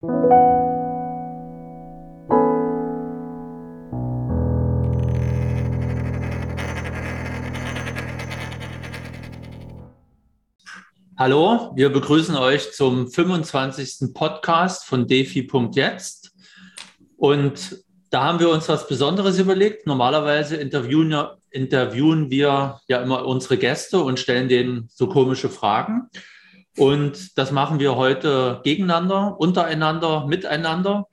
Hallo, wir begrüßen euch zum 25. Podcast von defi.jetzt. Und da haben wir uns was Besonderes überlegt. Normalerweise interviewen, interviewen wir ja immer unsere Gäste und stellen denen so komische Fragen. Und das machen wir heute gegeneinander, untereinander, miteinander.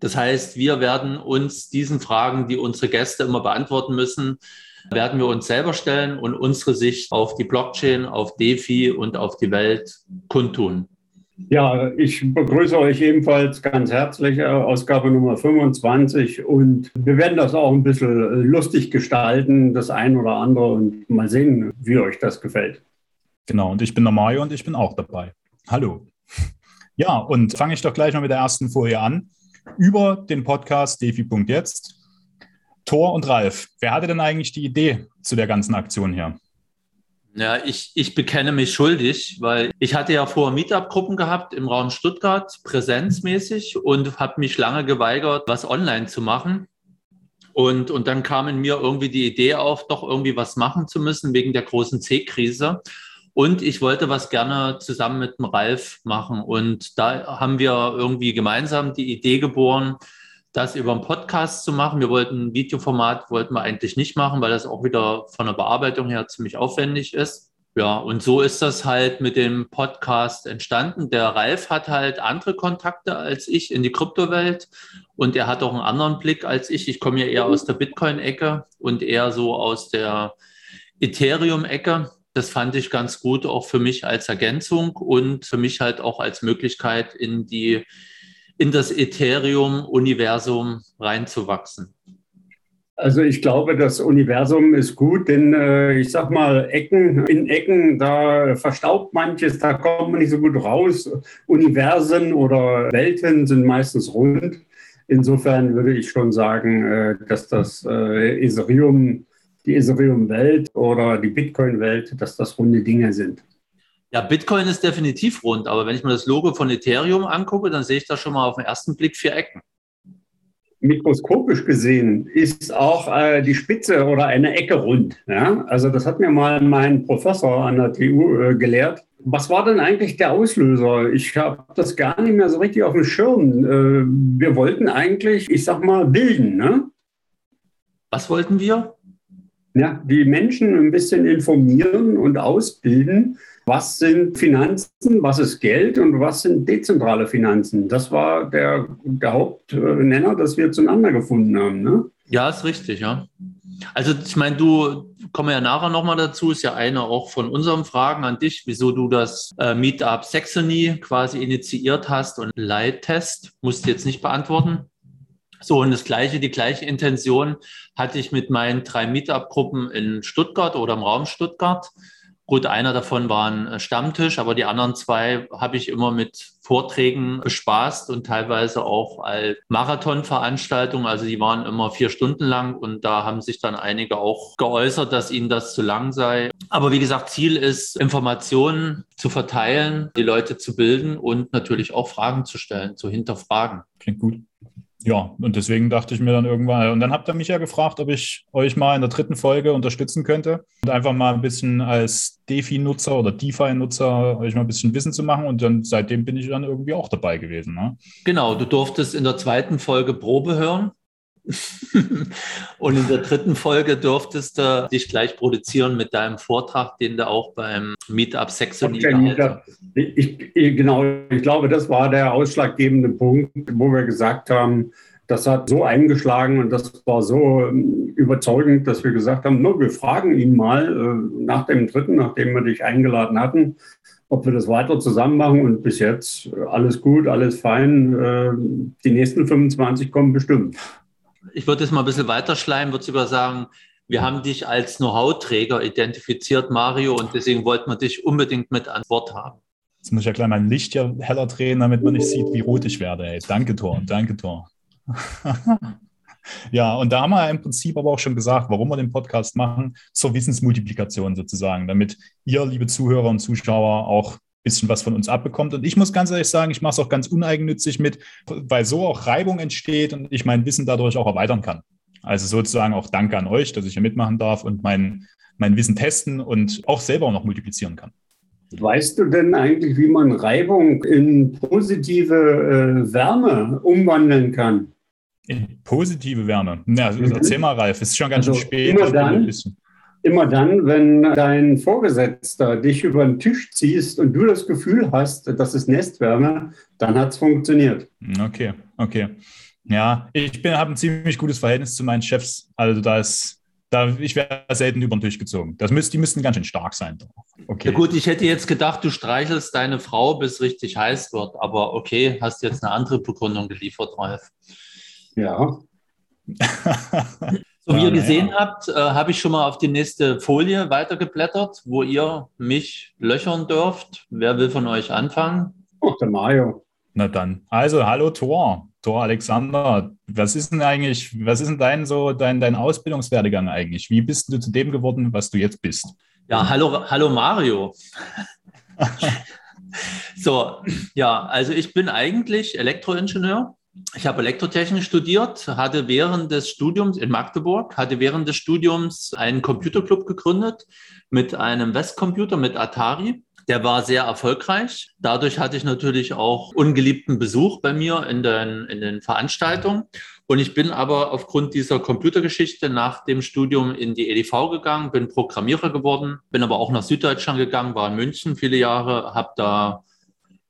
Das heißt, wir werden uns diesen Fragen, die unsere Gäste immer beantworten müssen, werden wir uns selber stellen und unsere Sicht auf die Blockchain, auf DeFi und auf die Welt kundtun. Ja, ich begrüße euch ebenfalls ganz herzlich, äh, Ausgabe Nummer 25. Und wir werden das auch ein bisschen lustig gestalten, das ein oder andere, und mal sehen, wie euch das gefällt. Genau, und ich bin der Mario und ich bin auch dabei. Hallo. Ja, und fange ich doch gleich mal mit der ersten Folie an. Über den Podcast defi.jetzt Thor und Ralf, wer hatte denn eigentlich die Idee zu der ganzen Aktion hier? Ja, ich, ich bekenne mich schuldig, weil ich hatte ja vorher Meetup-Gruppen gehabt im Raum Stuttgart, präsenzmäßig, und habe mich lange geweigert, was online zu machen. Und, und dann kam in mir irgendwie die Idee auf, doch irgendwie was machen zu müssen wegen der großen C-Krise. Und ich wollte was gerne zusammen mit dem Ralf machen. Und da haben wir irgendwie gemeinsam die Idee geboren, das über einen Podcast zu machen. Wir wollten ein Videoformat, wollten wir eigentlich nicht machen, weil das auch wieder von der Bearbeitung her ziemlich aufwendig ist. Ja, und so ist das halt mit dem Podcast entstanden. Der Ralf hat halt andere Kontakte als ich in die Kryptowelt und er hat auch einen anderen Blick als ich. Ich komme ja eher aus der Bitcoin-Ecke und eher so aus der Ethereum-Ecke. Das fand ich ganz gut, auch für mich als Ergänzung und für mich halt auch als Möglichkeit in die in das Ethereum-Universum reinzuwachsen? Also ich glaube, das Universum ist gut, denn äh, ich sag mal, Ecken, in Ecken, da verstaubt manches, da kommt man nicht so gut raus. Universen oder Welten sind meistens rund. Insofern würde ich schon sagen, äh, dass das äh, Ethereum, die Ethereum-Welt oder die Bitcoin-Welt, dass das runde Dinge sind. Ja, Bitcoin ist definitiv rund, aber wenn ich mir das Logo von Ethereum angucke, dann sehe ich da schon mal auf den ersten Blick vier Ecken. Mikroskopisch gesehen ist auch äh, die Spitze oder eine Ecke rund. Ja? Also das hat mir mal mein Professor an der TU äh, gelehrt. Was war denn eigentlich der Auslöser? Ich habe das gar nicht mehr so richtig auf dem Schirm. Äh, wir wollten eigentlich, ich sag mal, bilden. Ne? Was wollten wir? Ja, die Menschen ein bisschen informieren und ausbilden was sind Finanzen, was ist Geld und was sind dezentrale Finanzen? Das war der, der Hauptnenner, dass wir zueinander gefunden haben. Ne? Ja, ist richtig, ja. Also ich meine, du kommen ja nachher nochmal dazu, ist ja eine auch von unseren Fragen an dich, wieso du das äh, Meetup Saxony quasi initiiert hast und Leittest, musst du jetzt nicht beantworten. So, und das gleiche, die gleiche Intention hatte ich mit meinen drei Meetup-Gruppen in Stuttgart oder im Raum Stuttgart. Gut, einer davon war ein äh, Stammtisch, aber die anderen zwei habe ich immer mit Vorträgen bespaßt und teilweise auch als Marathonveranstaltungen. Also die waren immer vier Stunden lang und da haben sich dann einige auch geäußert, dass ihnen das zu lang sei. Aber wie gesagt, Ziel ist, Informationen zu verteilen, die Leute zu bilden und natürlich auch Fragen zu stellen, zu hinterfragen. Klingt gut ja, und deswegen dachte ich mir dann irgendwann, und dann habt ihr mich ja gefragt, ob ich euch mal in der dritten Folge unterstützen könnte und einfach mal ein bisschen als DeFi-Nutzer oder DeFi-Nutzer euch mal ein bisschen Wissen zu machen. Und dann seitdem bin ich dann irgendwie auch dabei gewesen. Ne? Genau, du durftest in der zweiten Folge Probe hören. und in der dritten Folge durftest du dich gleich produzieren mit deinem Vortrag, den du auch beim Meetup Saxony gehalten ich, ich, Genau, ich glaube, das war der ausschlaggebende Punkt, wo wir gesagt haben, das hat so eingeschlagen und das war so ähm, überzeugend, dass wir gesagt haben, no, wir fragen ihn mal äh, nach dem dritten, nachdem wir dich eingeladen hatten, ob wir das weiter zusammen machen. Und bis jetzt äh, alles gut, alles fein. Äh, die nächsten 25 kommen bestimmt ich würde es mal ein bisschen weiterschleimen, würde sogar sagen, wir haben dich als Know-how-Träger identifiziert, Mario, und deswegen wollten wir dich unbedingt mit an Bord haben. Jetzt muss ich ja gleich mein Licht hier heller drehen, damit man nicht sieht, wie rot ich werde. Ey. Danke, Tor, danke, Tor. ja, und da haben wir im Prinzip aber auch schon gesagt, warum wir den Podcast machen, zur Wissensmultiplikation sozusagen, damit ihr, liebe Zuhörer und Zuschauer, auch bisschen was von uns abbekommt. Und ich muss ganz ehrlich sagen, ich mache es auch ganz uneigennützig mit, weil so auch Reibung entsteht und ich mein Wissen dadurch auch erweitern kann. Also sozusagen auch Danke an euch, dass ich hier mitmachen darf und mein, mein Wissen testen und auch selber auch noch multiplizieren kann. Weißt du denn eigentlich, wie man Reibung in positive äh, Wärme umwandeln kann? In positive Wärme? Na, also mhm. erzähl mal, Ralf, es ist schon ganz also schön spät. Immer dann, immer dann, wenn dein Vorgesetzter dich über den Tisch ziehst und du das Gefühl hast, das ist Nestwärme, dann hat es funktioniert. Okay, okay. Ja, ich habe ein ziemlich gutes Verhältnis zu meinen Chefs. Also da ist, da, ich wäre selten über den Tisch gezogen. Das müsst, die müssten ganz schön stark sein. Okay. Ja gut, ich hätte jetzt gedacht, du streichelst deine Frau, bis richtig heiß wird. Aber okay, hast jetzt eine andere Begründung geliefert, Ralf. Ja. So wie ihr gesehen ja. habt, äh, habe ich schon mal auf die nächste Folie weitergeblättert, wo ihr mich löchern dürft. Wer will von euch anfangen? Oh, der Mario. Na dann. Also, hallo Thor. Thor Alexander. Was ist denn eigentlich, was ist denn dein so dein, dein Ausbildungswerdegang eigentlich? Wie bist du zu dem geworden, was du jetzt bist? Ja, hallo, hallo Mario. so, ja, also ich bin eigentlich Elektroingenieur ich habe Elektrotechnik studiert, hatte während des Studiums in Magdeburg, hatte während des Studiums einen Computerclub gegründet mit einem Westcomputer, mit Atari. Der war sehr erfolgreich. Dadurch hatte ich natürlich auch ungeliebten Besuch bei mir in den, in den Veranstaltungen. Und ich bin aber aufgrund dieser Computergeschichte nach dem Studium in die EDV gegangen, bin Programmierer geworden, bin aber auch nach Süddeutschland gegangen, war in München viele Jahre, habe da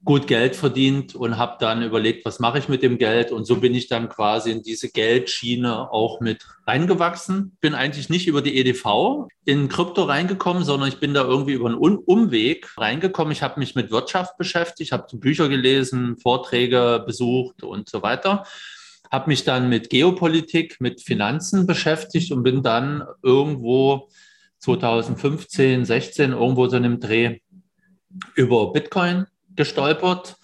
gut Geld verdient und habe dann überlegt, was mache ich mit dem Geld. Und so bin ich dann quasi in diese Geldschiene auch mit reingewachsen. Bin eigentlich nicht über die EDV in Krypto reingekommen, sondern ich bin da irgendwie über einen Umweg reingekommen. Ich habe mich mit Wirtschaft beschäftigt, habe Bücher gelesen, Vorträge besucht und so weiter. Habe mich dann mit Geopolitik, mit Finanzen beschäftigt und bin dann irgendwo 2015, 16 irgendwo so in einem Dreh über Bitcoin gestolpert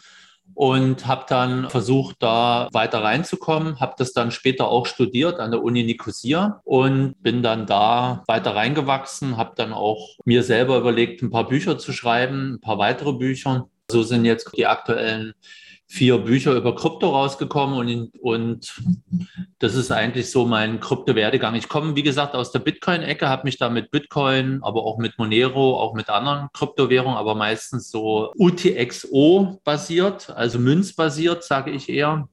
und habe dann versucht, da weiter reinzukommen. Habe das dann später auch studiert an der Uni Nicosia und bin dann da weiter reingewachsen. Habe dann auch mir selber überlegt, ein paar Bücher zu schreiben, ein paar weitere Bücher. So sind jetzt die aktuellen vier Bücher über Krypto rausgekommen und, und das ist eigentlich so mein Krypto-Werdegang. Ich komme, wie gesagt, aus der Bitcoin-Ecke, habe mich da mit Bitcoin, aber auch mit Monero, auch mit anderen Kryptowährungen, aber meistens so UTXO-basiert, also münzbasiert, sage ich eher,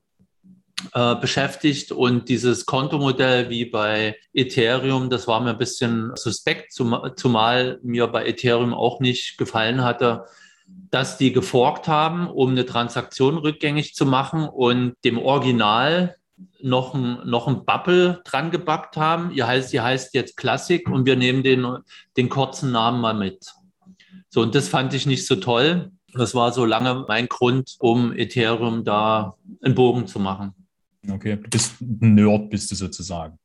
äh, beschäftigt und dieses Kontomodell wie bei Ethereum, das war mir ein bisschen suspekt, zumal mir bei Ethereum auch nicht gefallen hatte, dass die geforkt haben, um eine Transaktion rückgängig zu machen und dem Original noch ein, noch ein Bubble dran gebackt haben. Ihr heißt, ihr heißt jetzt Classic und wir nehmen den, den kurzen Namen mal mit. So, und das fand ich nicht so toll. Das war so lange mein Grund, um Ethereum da einen Bogen zu machen. Okay, du bist ein Nerd, bist du sozusagen.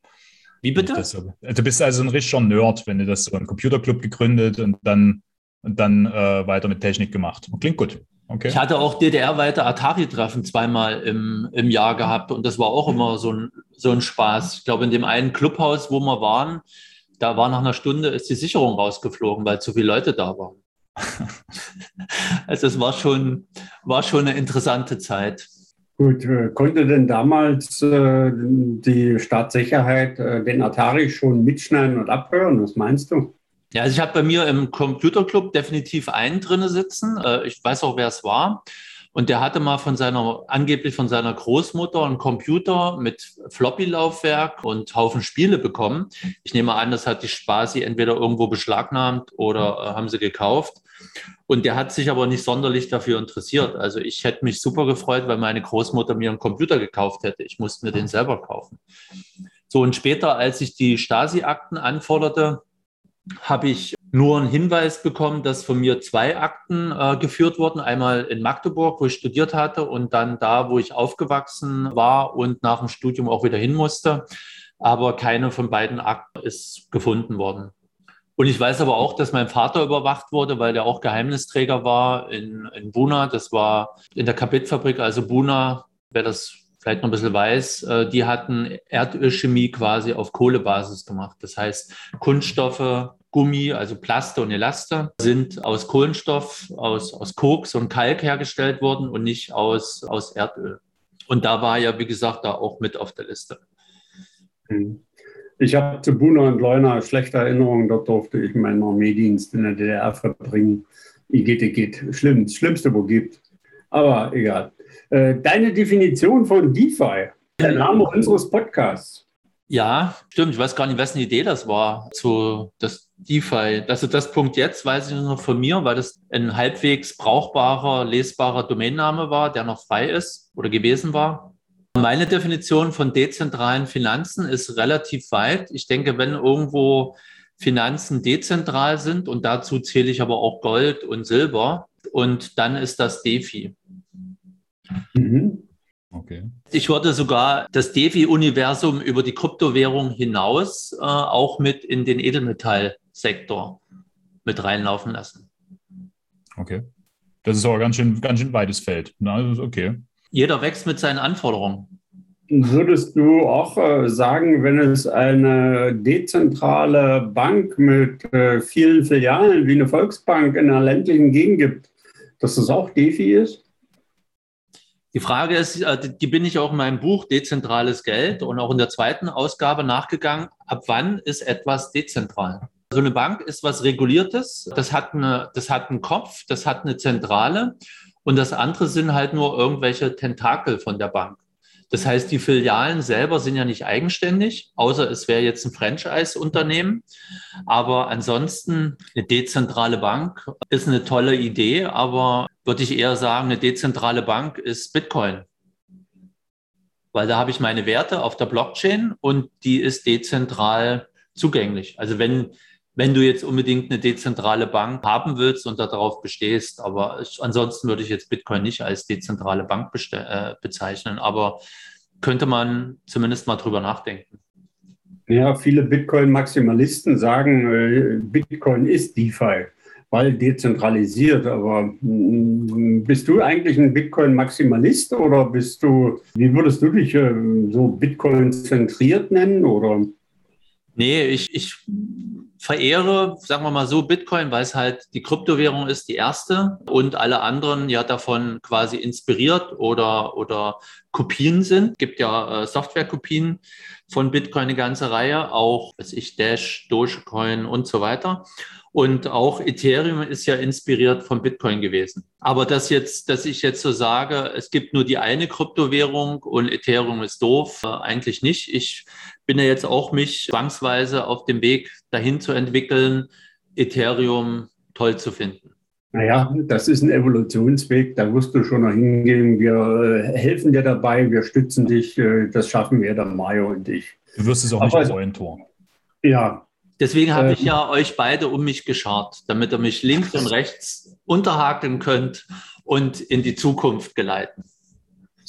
Wie bitte? du bist also ein richtiger Nerd, wenn du das so einen Computerclub gegründet und dann und dann äh, weiter mit Technik gemacht. Klingt gut. Okay. Ich hatte auch DDR-weite Atari-Treffen zweimal im, im Jahr gehabt und das war auch immer so ein, so ein Spaß. Ich glaube, in dem einen Clubhaus, wo wir waren, da war nach einer Stunde ist die Sicherung rausgeflogen, weil zu viele Leute da waren. also es war schon, war schon eine interessante Zeit. Gut, äh, konnte denn damals äh, die Staatssicherheit äh, den Atari schon mitschneiden und abhören? Was meinst du? Ja, also ich habe bei mir im Computerclub definitiv einen drinne sitzen. Äh, ich weiß auch, wer es war. Und der hatte mal von seiner, angeblich von seiner Großmutter einen Computer mit Floppy-Laufwerk und Haufen Spiele bekommen. Ich nehme an, das hat die Spasi entweder irgendwo beschlagnahmt oder äh, haben sie gekauft. Und der hat sich aber nicht sonderlich dafür interessiert. Also ich hätte mich super gefreut, weil meine Großmutter mir einen Computer gekauft hätte. Ich musste mir den selber kaufen. So, und später, als ich die Stasi-Akten anforderte, habe ich nur einen Hinweis bekommen, dass von mir zwei Akten äh, geführt wurden. Einmal in Magdeburg, wo ich studiert hatte, und dann da, wo ich aufgewachsen war und nach dem Studium auch wieder hin musste. Aber keine von beiden Akten ist gefunden worden. Und ich weiß aber auch, dass mein Vater überwacht wurde, weil der auch Geheimnisträger war in, in Buna. Das war in der Kapitfabrik, also Buna, wer das vielleicht noch ein bisschen weiß, äh, die hatten Erdölchemie quasi auf Kohlebasis gemacht. Das heißt, Kunststoffe Gummi, also Plaste und Elaste, sind aus Kohlenstoff, aus, aus Koks und Kalk hergestellt worden und nicht aus, aus Erdöl. Und da war ja, wie gesagt, da auch mit auf der Liste. Hm. Ich habe zu Buna und Leuna schlechte Erinnerungen. Dort durfte ich meinen Armeedienst in der DDR verbringen. Igitt, geht. Schlimm, das Schlimmste, wo gibt. Aber egal. Äh, deine Definition von DeFi, der Name unseres Podcasts. Ja, stimmt. Ich weiß gar nicht, wessen Idee das war zu das DeFi. Also das Punkt jetzt weiß ich nur von mir, weil das ein halbwegs brauchbarer, lesbarer Domainname war, der noch frei ist oder gewesen war. Meine Definition von dezentralen Finanzen ist relativ weit. Ich denke, wenn irgendwo Finanzen dezentral sind und dazu zähle ich aber auch Gold und Silber und dann ist das DeFi. Mhm. Okay. Ich würde sogar das DeFi-Universum über die Kryptowährung hinaus äh, auch mit in den Edelmetallsektor mit reinlaufen lassen. Okay. Das ist aber ganz schön, ganz schön weites Feld. Na, okay. Jeder wächst mit seinen Anforderungen. Würdest du auch äh, sagen, wenn es eine dezentrale Bank mit äh, vielen Filialen wie eine Volksbank in einer ländlichen Gegend gibt, dass das auch DeFi ist? Die Frage ist, äh, die bin ich auch in meinem Buch Dezentrales Geld und auch in der zweiten Ausgabe nachgegangen. Ab wann ist etwas dezentral? So eine Bank ist was Reguliertes. Das hat, eine, das hat einen Kopf, das hat eine Zentrale und das andere sind halt nur irgendwelche Tentakel von der Bank. Das heißt, die Filialen selber sind ja nicht eigenständig, außer es wäre jetzt ein Franchise-Unternehmen. Aber ansonsten eine dezentrale Bank ist eine tolle Idee, aber würde ich eher sagen, eine dezentrale Bank ist Bitcoin. Weil da habe ich meine Werte auf der Blockchain und die ist dezentral zugänglich. Also wenn, wenn du jetzt unbedingt eine dezentrale Bank haben willst und darauf bestehst, aber ansonsten würde ich jetzt Bitcoin nicht als dezentrale Bank äh, bezeichnen, aber könnte man zumindest mal drüber nachdenken. Ja, viele Bitcoin-Maximalisten sagen, äh, Bitcoin ist DeFi weil dezentralisiert. Aber mm, bist du eigentlich ein Bitcoin-Maximalist oder bist du, wie würdest du dich äh, so Bitcoin-zentriert nennen? Oder? Nee, ich, ich verehre, sagen wir mal so, Bitcoin, weil es halt die Kryptowährung ist, die erste und alle anderen ja davon quasi inspiriert oder, oder Kopien sind. Es gibt ja äh, Software-Kopien von Bitcoin eine ganze Reihe, auch, was ich, Dash, Dogecoin und so weiter. Und auch Ethereum ist ja inspiriert von Bitcoin gewesen. Aber das jetzt, dass ich jetzt so sage, es gibt nur die eine Kryptowährung und Ethereum ist doof, äh, eigentlich nicht. Ich bin ja jetzt auch mich zwangsweise auf dem Weg dahin zu entwickeln, Ethereum toll zu finden. Naja, das ist ein Evolutionsweg, da wirst du schon noch hingehen. Wir äh, helfen dir dabei, wir stützen dich, äh, das schaffen wir, der Mario und ich. Du wirst es auch Aber, nicht bereuen, Tor. Ja, Deswegen habe ähm, ich ja euch beide um mich geschart, damit ihr mich links und rechts unterhakeln könnt und in die Zukunft geleiten.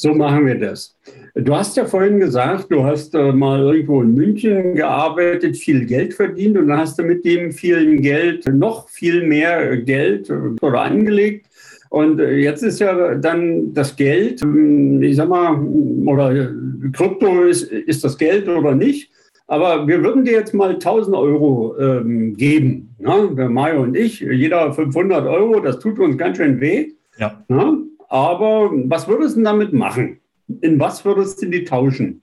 So machen wir das. Du hast ja vorhin gesagt, du hast äh, mal irgendwo in München gearbeitet, viel Geld verdient und dann hast du mit dem vielen Geld noch viel mehr Geld äh, oder angelegt. Und äh, jetzt ist ja dann das Geld, ähm, ich sag mal, oder Krypto ist, ist das Geld oder nicht. Aber wir würden dir jetzt mal 1000 Euro ähm, geben, ne? Mario und ich, jeder 500 Euro, das tut uns ganz schön weh. Ja. Ne? Aber was würdest du damit machen? In was würdest du die tauschen?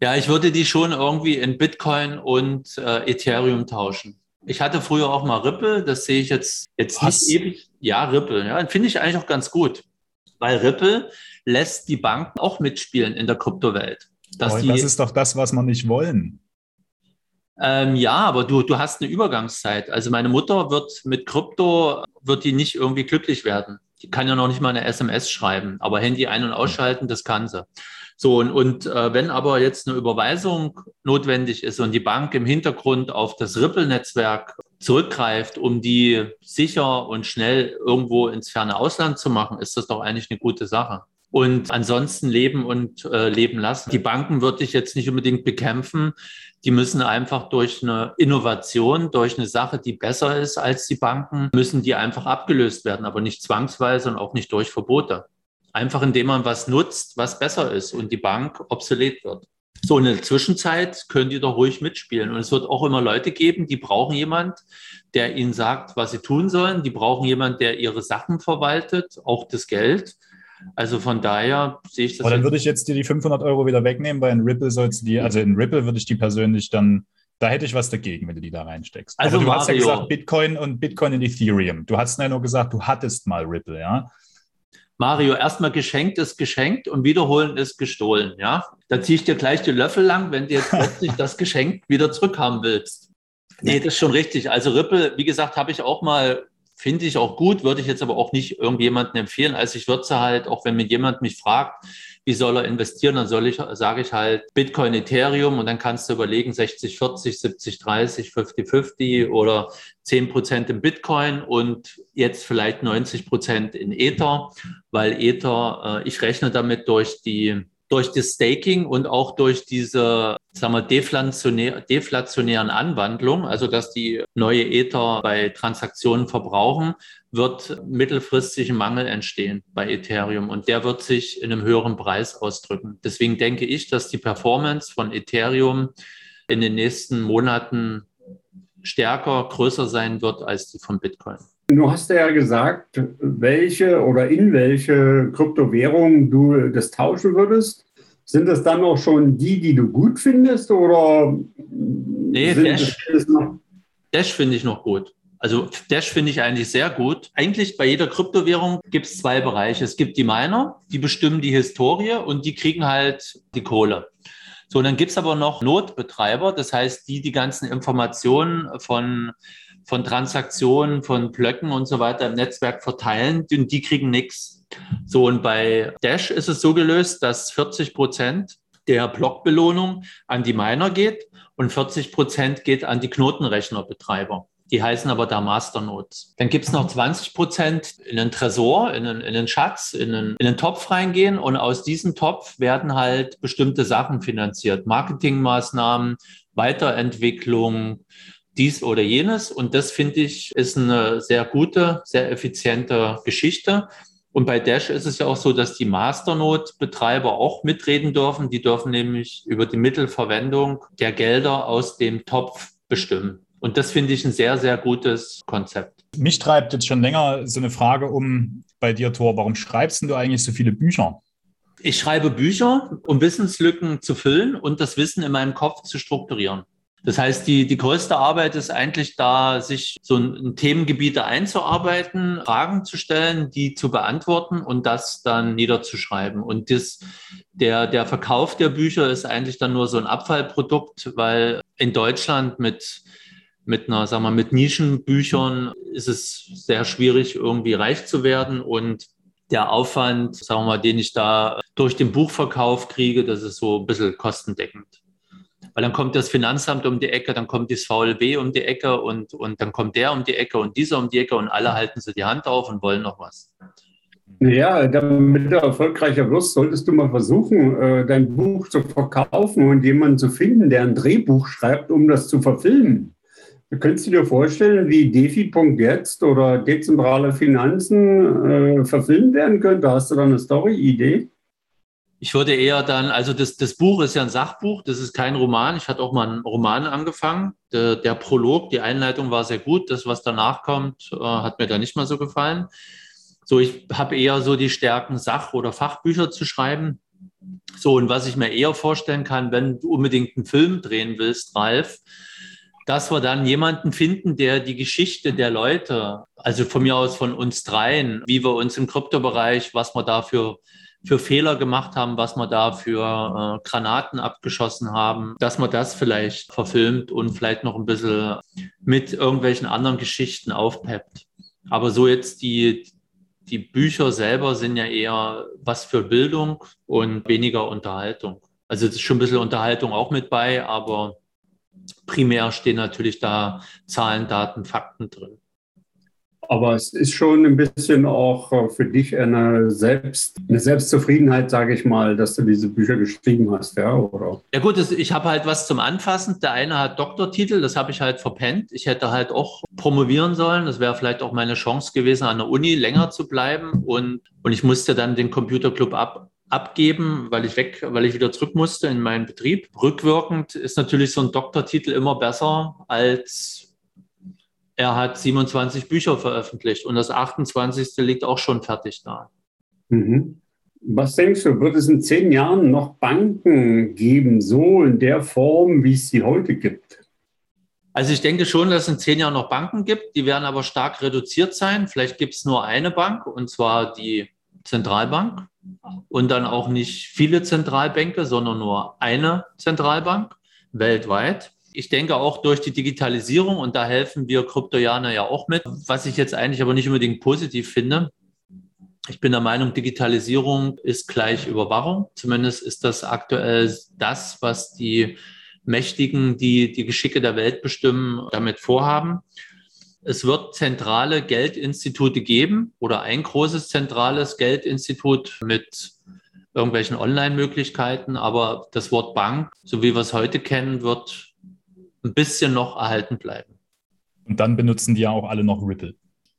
Ja, ich würde die schon irgendwie in Bitcoin und äh, Ethereum tauschen. Ich hatte früher auch mal Ripple, das sehe ich jetzt, jetzt nicht ewig. Ja, Ripple, ja, finde ich eigentlich auch ganz gut, weil Ripple lässt die Banken auch mitspielen in der Kryptowelt. das ist doch das, was wir nicht wollen. Ähm, ja, aber du, du hast eine Übergangszeit. Also meine Mutter wird mit Krypto, wird die nicht irgendwie glücklich werden. Die kann ja noch nicht mal eine SMS schreiben, aber Handy ein- und ausschalten, das kann sie. So, und, und äh, wenn aber jetzt eine Überweisung notwendig ist und die Bank im Hintergrund auf das Ripple-Netzwerk zurückgreift, um die sicher und schnell irgendwo ins ferne Ausland zu machen, ist das doch eigentlich eine gute Sache und ansonsten leben und äh, leben lassen. Die Banken würde ich jetzt nicht unbedingt bekämpfen. Die müssen einfach durch eine Innovation, durch eine Sache, die besser ist als die Banken, müssen die einfach abgelöst werden, aber nicht zwangsweise und auch nicht durch Verbote. Einfach indem man was nutzt, was besser ist und die Bank obsolet wird. So eine Zwischenzeit könnt ihr doch ruhig mitspielen. Und es wird auch immer Leute geben, die brauchen jemand, der ihnen sagt, was sie tun sollen. Die brauchen jemand, der ihre Sachen verwaltet, auch das Geld. Also von daher sehe ich das. Aber dann würde ich jetzt dir die 500 Euro wieder wegnehmen, weil in Ripple sollst du die, also in Ripple würde ich die persönlich dann, da hätte ich was dagegen, wenn du die da reinsteckst. Also Aber du Mario. hast ja gesagt Bitcoin und Bitcoin in Ethereum. Du hast ja nur gesagt, du hattest mal Ripple, ja? Mario, erstmal geschenkt ist geschenkt und wiederholen ist gestohlen, ja? Da ziehe ich dir gleich die Löffel lang, wenn du jetzt plötzlich das Geschenk wieder zurückhaben willst. Nee, das ist schon richtig. Also Ripple, wie gesagt, habe ich auch mal, finde ich auch gut, würde ich jetzt aber auch nicht irgendjemandem empfehlen. Also ich würde sie halt, auch wenn mir jemand mich fragt, wie soll er investieren, dann soll ich, sage ich halt Bitcoin, Ethereum und dann kannst du überlegen 60, 40, 70, 30, 50, 50 oder 10 Prozent im Bitcoin und jetzt vielleicht 90 Prozent in Ether, weil Ether, äh, ich rechne damit durch die durch das Staking und auch durch diese sagen wir, deflationär, deflationären Anwandlungen, also dass die neue Ether bei Transaktionen verbrauchen, wird mittelfristig ein Mangel entstehen bei Ethereum und der wird sich in einem höheren Preis ausdrücken. Deswegen denke ich, dass die Performance von Ethereum in den nächsten Monaten stärker, größer sein wird als die von Bitcoin. Du hast ja gesagt, welche oder in welche Kryptowährung du das tauschen würdest. Sind das dann auch schon die, die du gut findest oder nee, Dash? Dash finde ich noch gut. Also Dash finde ich eigentlich sehr gut. Eigentlich bei jeder Kryptowährung gibt es zwei Bereiche. Es gibt die Miner, die bestimmen die Historie und die kriegen halt die Kohle. So, und dann gibt es aber noch Notbetreiber, das heißt, die die ganzen Informationen von, von Transaktionen, von Blöcken und so weiter im Netzwerk verteilen und die kriegen nichts. So, und bei Dash ist es so gelöst, dass 40 Prozent der Blockbelohnung an die Miner geht und 40 Prozent geht an die Knotenrechnerbetreiber. Die heißen aber da Masternodes. Dann gibt es noch 20 Prozent in den Tresor, in den, in den Schatz, in den, in den Topf reingehen und aus diesem Topf werden halt bestimmte Sachen finanziert. Marketingmaßnahmen, Weiterentwicklung, dies oder jenes. Und das finde ich ist eine sehr gute, sehr effiziente Geschichte. Und bei Dash ist es ja auch so, dass die Masternode-Betreiber auch mitreden dürfen. Die dürfen nämlich über die Mittelverwendung der Gelder aus dem Topf bestimmen. Und das finde ich ein sehr, sehr gutes Konzept. Mich treibt jetzt schon länger so eine Frage um bei dir, Thor. Warum schreibst du eigentlich so viele Bücher? Ich schreibe Bücher, um Wissenslücken zu füllen und das Wissen in meinem Kopf zu strukturieren. Das heißt, die, die größte Arbeit ist eigentlich da, sich so in Themengebiete einzuarbeiten, Fragen zu stellen, die zu beantworten und das dann niederzuschreiben. Und das, der, der Verkauf der Bücher ist eigentlich dann nur so ein Abfallprodukt, weil in Deutschland mit mit einer, sagen wir, mit Nischenbüchern ist es sehr schwierig, irgendwie reich zu werden. Und der Aufwand, sagen wir den ich da durch den Buchverkauf kriege, das ist so ein bisschen kostendeckend. Weil dann kommt das Finanzamt um die Ecke, dann kommt das VLB um die Ecke und, und dann kommt der um die Ecke und dieser um die Ecke und alle halten sie die Hand auf und wollen noch was. Ja, damit du erfolgreicher wirst, solltest du mal versuchen, äh, dein Buch zu verkaufen und jemanden zu finden, der ein Drehbuch schreibt, um das zu verfilmen. Könntest du dir vorstellen, wie Defi.jetzt oder dezentrale Finanzen äh, verfilmt werden könnte? Hast du da eine Story-Idee? Ich würde eher dann, also das, das Buch ist ja ein Sachbuch, das ist kein Roman. Ich hatte auch mal einen Roman angefangen. Der, der Prolog, die Einleitung war sehr gut. Das, was danach kommt, äh, hat mir da nicht mal so gefallen. So, ich habe eher so die Stärken, Sach- oder Fachbücher zu schreiben. So, und was ich mir eher vorstellen kann, wenn du unbedingt einen Film drehen willst, Ralf, dass wir dann jemanden finden, der die Geschichte der Leute, also von mir aus von uns dreien, wie wir uns im Kryptobereich, was wir da für, Fehler gemacht haben, was wir da für äh, Granaten abgeschossen haben, dass man das vielleicht verfilmt und vielleicht noch ein bisschen mit irgendwelchen anderen Geschichten aufpeppt. Aber so jetzt die, die Bücher selber sind ja eher was für Bildung und weniger Unterhaltung. Also es ist schon ein bisschen Unterhaltung auch mit bei, aber primär stehen natürlich da Zahlen, Daten, Fakten drin. Aber es ist schon ein bisschen auch äh, für dich eine, Selbst, eine Selbstzufriedenheit, sage ich mal, dass du diese Bücher geschrieben hast, ja? Oder? Ja gut, ich habe halt was zum Anfassen. Der eine hat Doktortitel, das habe ich halt verpennt. Ich hätte halt auch promovieren sollen. Das wäre vielleicht auch meine Chance gewesen, an der Uni länger zu bleiben. Und, und ich musste dann den Computerclub ab, abgeben, weil ich weg, weil ich wieder zurück musste in meinen Betrieb. Rückwirkend ist natürlich so ein Doktortitel immer besser als er hat 27 Bücher veröffentlicht und das 28. liegt auch schon fertig da. Mhm. Was denkst du, wird es in zehn Jahren noch Banken geben, so in der Form, wie es sie heute gibt? Also ich denke schon, dass es in zehn Jahren noch Banken gibt. Die werden aber stark reduziert sein. Vielleicht gibt es nur eine Bank, und zwar die Zentralbank. Und dann auch nicht viele Zentralbänke, sondern nur eine Zentralbank weltweit. Ich denke auch durch die Digitalisierung, und da helfen wir Kryptojaner ja auch mit, was ich jetzt eigentlich aber nicht unbedingt positiv finde. Ich bin der Meinung, Digitalisierung ist gleich Überwachung. Zumindest ist das aktuell das, was die Mächtigen, die die Geschicke der Welt bestimmen, damit vorhaben. Es wird zentrale Geldinstitute geben oder ein großes zentrales Geldinstitut mit irgendwelchen Online-Möglichkeiten, aber das Wort Bank, so wie wir es heute kennen, wird ein bisschen noch erhalten bleiben. Und dann benutzen die ja auch alle noch Ripple.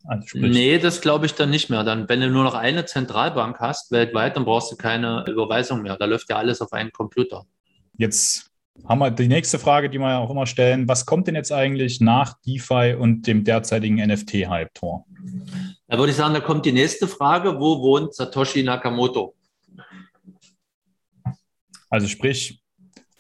Also nee, das glaube ich dann nicht mehr. Dann, wenn du nur noch eine Zentralbank hast weltweit, dann brauchst du keine Überweisung mehr. Da läuft ja alles auf einen Computer. Jetzt haben wir die nächste Frage, die wir ja auch immer stellen. Was kommt denn jetzt eigentlich nach DeFi und dem derzeitigen NFT-Hype-Tor? Da würde ich sagen, da kommt die nächste Frage. Wo wohnt Satoshi Nakamoto? Also sprich,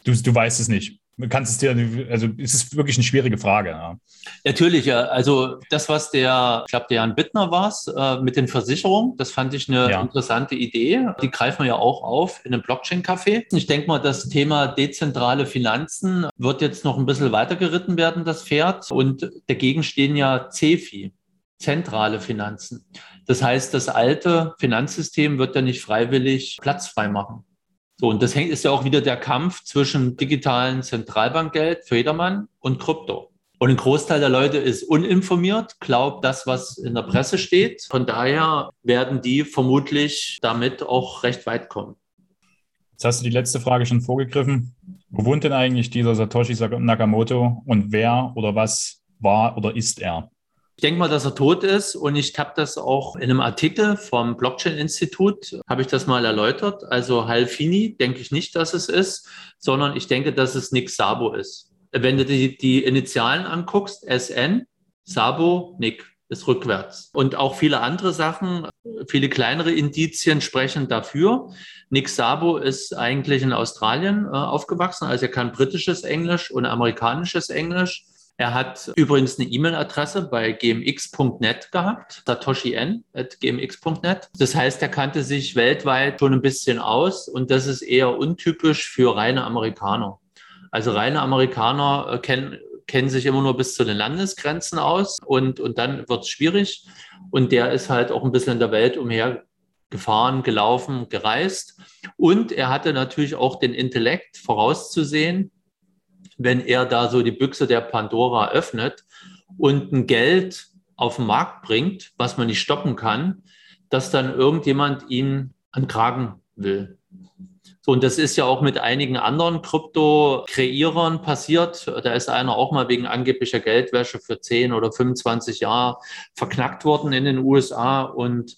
du, du weißt es nicht kannst es dir, also es ist wirklich eine schwierige Frage. Ja. Natürlich, ja. Also das, was der, ich glaube, der Jan Bittner war es, äh, mit den Versicherungen, das fand ich eine ja. interessante Idee. Die greifen wir ja auch auf in einem Blockchain-Café. Ich denke mal, das Thema dezentrale Finanzen wird jetzt noch ein bisschen weitergeritten werden, das Pferd. Und dagegen stehen ja CEFI, zentrale Finanzen. Das heißt, das alte Finanzsystem wird ja nicht freiwillig Platz frei machen. So, und das hängt, ist ja auch wieder der Kampf zwischen digitalen Zentralbankgeld für jedermann und Krypto. Und ein Großteil der Leute ist uninformiert, glaubt das, was in der Presse steht. Von daher werden die vermutlich damit auch recht weit kommen. Jetzt hast du die letzte Frage schon vorgegriffen. Wo wohnt denn eigentlich dieser Satoshi Nakamoto und wer oder was war oder ist er? Ich denke mal, dass er tot ist und ich habe das auch in einem Artikel vom Blockchain-Institut, habe ich das mal erläutert. Also Halfini denke ich nicht, dass es ist, sondern ich denke, dass es Nick Sabo ist. Wenn du die, die Initialen anguckst, SN, Sabo, Nick, ist rückwärts. Und auch viele andere Sachen, viele kleinere Indizien sprechen dafür. Nick Sabo ist eigentlich in Australien äh, aufgewachsen, also er kann britisches Englisch und amerikanisches Englisch er hat übrigens eine E-Mail-Adresse bei gmx.net gehabt, satoshi-n.gmx.net. Das heißt, er kannte sich weltweit schon ein bisschen aus und das ist eher untypisch für reine Amerikaner. Also reine Amerikaner äh, kennen, kennen sich immer nur bis zu den Landesgrenzen aus und, und dann wird es schwierig. Und der ist halt auch ein bisschen in der Welt umher gefahren, gelaufen, gereist. Und er hatte natürlich auch den Intellekt vorauszusehen, wenn er da so die Büchse der Pandora öffnet und ein Geld auf den Markt bringt, was man nicht stoppen kann, dass dann irgendjemand ihn an Kragen will. So, und das ist ja auch mit einigen anderen Krypto-Kreierern passiert. Da ist einer auch mal wegen angeblicher Geldwäsche für 10 oder 25 Jahre verknackt worden in den USA. Und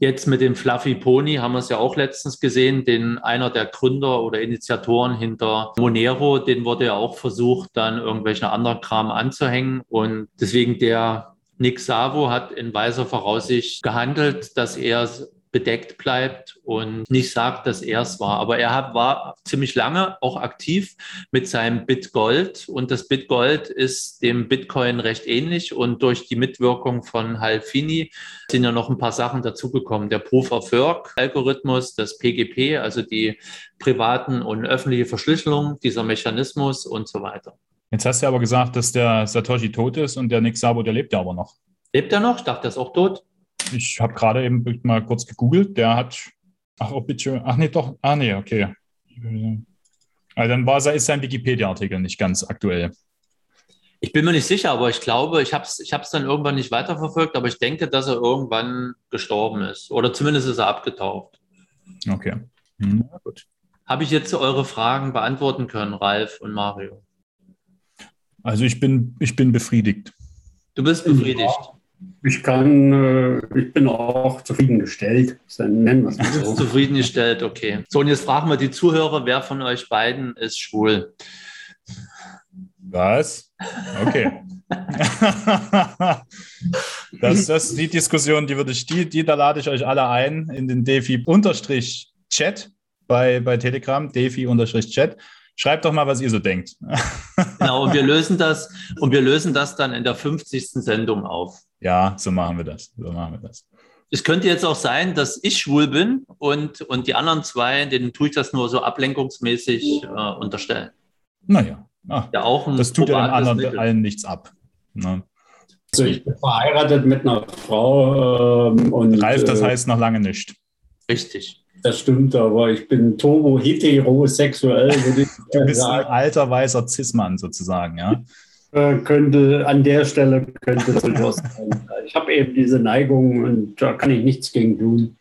Jetzt mit dem Fluffy Pony haben wir es ja auch letztens gesehen, den einer der Gründer oder Initiatoren hinter Monero, den wurde ja auch versucht, dann irgendwelchen anderen Kram anzuhängen. Und deswegen der Nick Savo hat in weiser Voraussicht gehandelt, dass er bedeckt bleibt und nicht sagt, dass er es war. Aber er war ziemlich lange auch aktiv mit seinem Bitgold und das Bitgold ist dem Bitcoin recht ähnlich und durch die Mitwirkung von Halfini sind ja noch ein paar Sachen dazugekommen. Der Proof of Work Algorithmus, das PGP, also die privaten und öffentliche Verschlüsselung, dieser Mechanismus und so weiter. Jetzt hast du aber gesagt, dass der Satoshi tot ist und der Nick Sabo, der lebt ja aber noch. Lebt er noch? Ich dachte, er ist auch tot. Ich habe gerade eben mal kurz gegoogelt. Der hat. Ach, oh, bitte. Ach nee, doch. Ah nee, okay. Also dann war, ist sein Wikipedia-Artikel nicht ganz aktuell. Ich bin mir nicht sicher, aber ich glaube, ich habe es ich dann irgendwann nicht weiterverfolgt, aber ich denke, dass er irgendwann gestorben ist. Oder zumindest ist er abgetaucht. Okay. Hm, gut. Habe ich jetzt eure Fragen beantworten können, Ralf und Mario? Also ich bin, ich bin befriedigt. Du bist befriedigt. Ja. Ich kann, äh, ich bin auch zufriedengestellt. Dann nennen wir es so. Zufriedengestellt, okay. So, und jetzt fragen wir die Zuhörer, wer von euch beiden ist schwul? Was? Okay. das, das ist die Diskussion, die würde ich, die, die, da lade ich euch alle ein in den Defi-Chat bei, bei Telegram, Defi-Chat. Schreibt doch mal, was ihr so denkt. genau, und wir lösen das und wir lösen das dann in der 50. Sendung auf. Ja, so machen wir das. So machen wir das. Es könnte jetzt auch sein, dass ich schwul bin und, und die anderen zwei, denen tue ich das nur so ablenkungsmäßig äh, unterstellen. Naja, ah, ja, auch ein das tut ja den anderen Mittel. allen nichts ab. Ne? Also ich bin verheiratet mit einer Frau. Ähm, und, Ralf, das äh, heißt noch lange nicht. Richtig. Das stimmt, aber ich bin turbo-heterosexuell, würde ich Du bist ein alter weißer Cis-Mann sozusagen, ja? Äh, könnte an der Stelle könnte durchaus sein. Ich habe eben diese Neigung und da kann ich nichts gegen tun.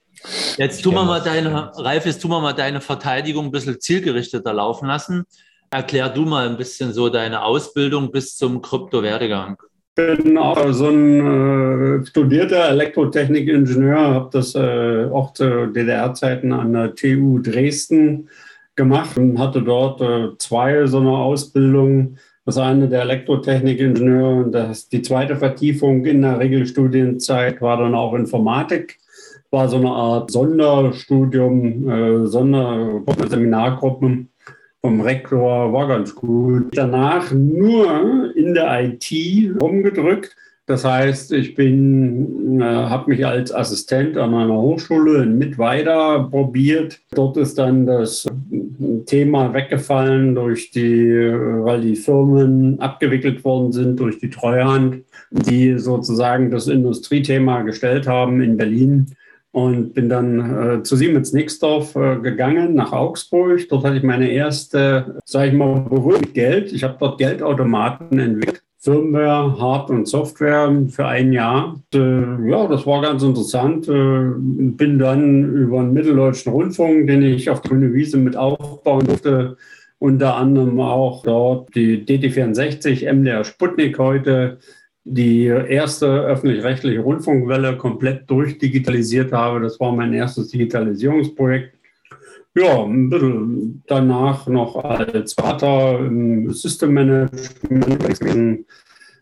Jetzt tun wir mal deine, Ralf, jetzt tun wir mal deine Verteidigung ein bisschen zielgerichteter laufen lassen. Erklär du mal ein bisschen so deine Ausbildung bis zum Kryptowerdegang. Ich bin auch so ein äh, studierter Elektrotechnikingenieur, habe das äh, auch zu DDR-Zeiten an der TU Dresden gemacht und hatte dort äh, zwei so eine Ausbildung. Das eine der Elektrotechnikingenieur und das, die zweite Vertiefung in der Regelstudienzeit war dann auch Informatik. War so eine Art Sonderstudium, äh, Sonderseminargruppen vom Rektor war ganz gut. Danach nur in der IT rumgedrückt. Das heißt, ich bin, äh, habe mich als Assistent an einer Hochschule mit weiter probiert. Dort ist dann das Thema weggefallen durch die, weil die Firmen abgewickelt worden sind durch die Treuhand, die sozusagen das Industriethema gestellt haben in Berlin und bin dann äh, zu Siemens Nixdorf äh, gegangen nach Augsburg. Dort hatte ich meine erste, sage ich mal, Berührung mit Geld. Ich habe dort Geldautomaten entwickelt. Firmware, Hard- und Software für ein Jahr. Äh, ja, das war ganz interessant. Äh, bin dann über den Mitteldeutschen Rundfunk, den ich auf Grüne Wiese mit aufbauen durfte, unter anderem auch dort die DT64, MDR Sputnik heute, die erste öffentlich-rechtliche Rundfunkwelle komplett durchdigitalisiert habe. Das war mein erstes Digitalisierungsprojekt. Ja, danach noch als Vater im System Management.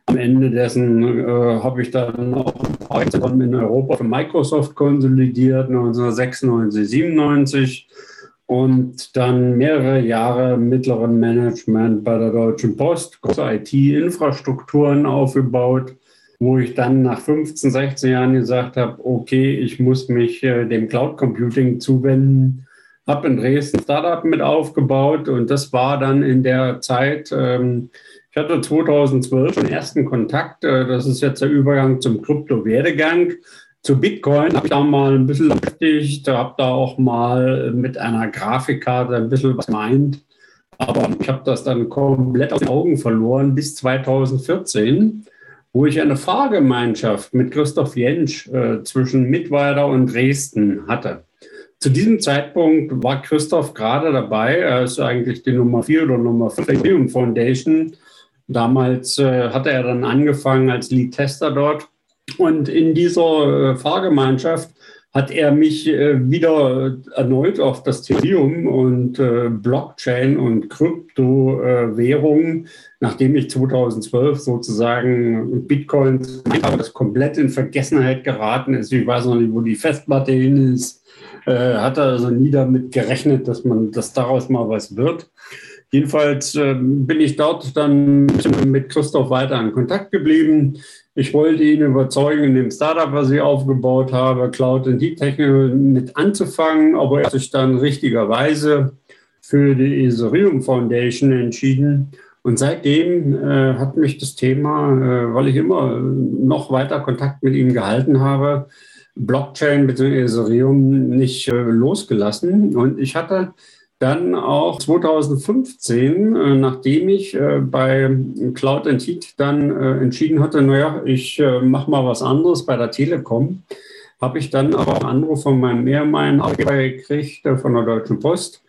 Am Ende dessen äh, habe ich dann auch ein paar in Europa für Microsoft konsolidiert, 1996, 97 und dann mehrere Jahre mittleren Management bei der Deutschen Post, große IT-Infrastrukturen aufgebaut, wo ich dann nach 15, 16 Jahren gesagt habe, okay, ich muss mich äh, dem Cloud Computing zuwenden. Habe in Dresden Startup mit aufgebaut und das war dann in der Zeit, ähm, ich hatte 2012 den ersten Kontakt, äh, das ist jetzt der Übergang zum Krypto-Werdegang. Zu Bitcoin habe ich da mal ein bisschen beschäftigt, habe da auch mal mit einer Grafikkarte ein bisschen was meint. Aber ich habe das dann komplett aus den Augen verloren bis 2014, wo ich eine Fahrgemeinschaft mit Christoph Jentsch äh, zwischen Mittweida und Dresden hatte. Zu diesem Zeitpunkt war Christoph gerade dabei. Er ist eigentlich die Nummer 4 oder Nummer 5 der Foundation. Damals äh, hatte er dann angefangen als Lead-Tester dort und in dieser äh, Fahrgemeinschaft hat er mich äh, wieder erneut auf das Ethereum und äh, Blockchain und Kryptowährungen, nachdem ich 2012 sozusagen Bitcoins, das komplett in Vergessenheit geraten ist. Ich weiß noch nicht, wo die Festplatte hin ist. Hat er also nie damit gerechnet, dass man, dass daraus mal was wird. Jedenfalls bin ich dort dann mit Christoph weiter in Kontakt geblieben. Ich wollte ihn überzeugen, in dem Startup, was ich aufgebaut habe, Cloud und Deep Technology mit anzufangen, aber er hat sich dann richtigerweise für die Ethereum Foundation entschieden. Und seitdem äh, hat mich das Thema, äh, weil ich immer noch weiter Kontakt mit ihm gehalten habe, Blockchain bzw. Ethereum nicht äh, losgelassen. Und ich hatte dann auch 2015, äh, nachdem ich äh, bei Cloud Heat dann entschieden hatte, naja, ich mache mal was anderes bei der Telekom, habe ich dann aber einen Anruf von meinem ehemaligen Arbeitgeber gekriegt, von der Deutschen Post,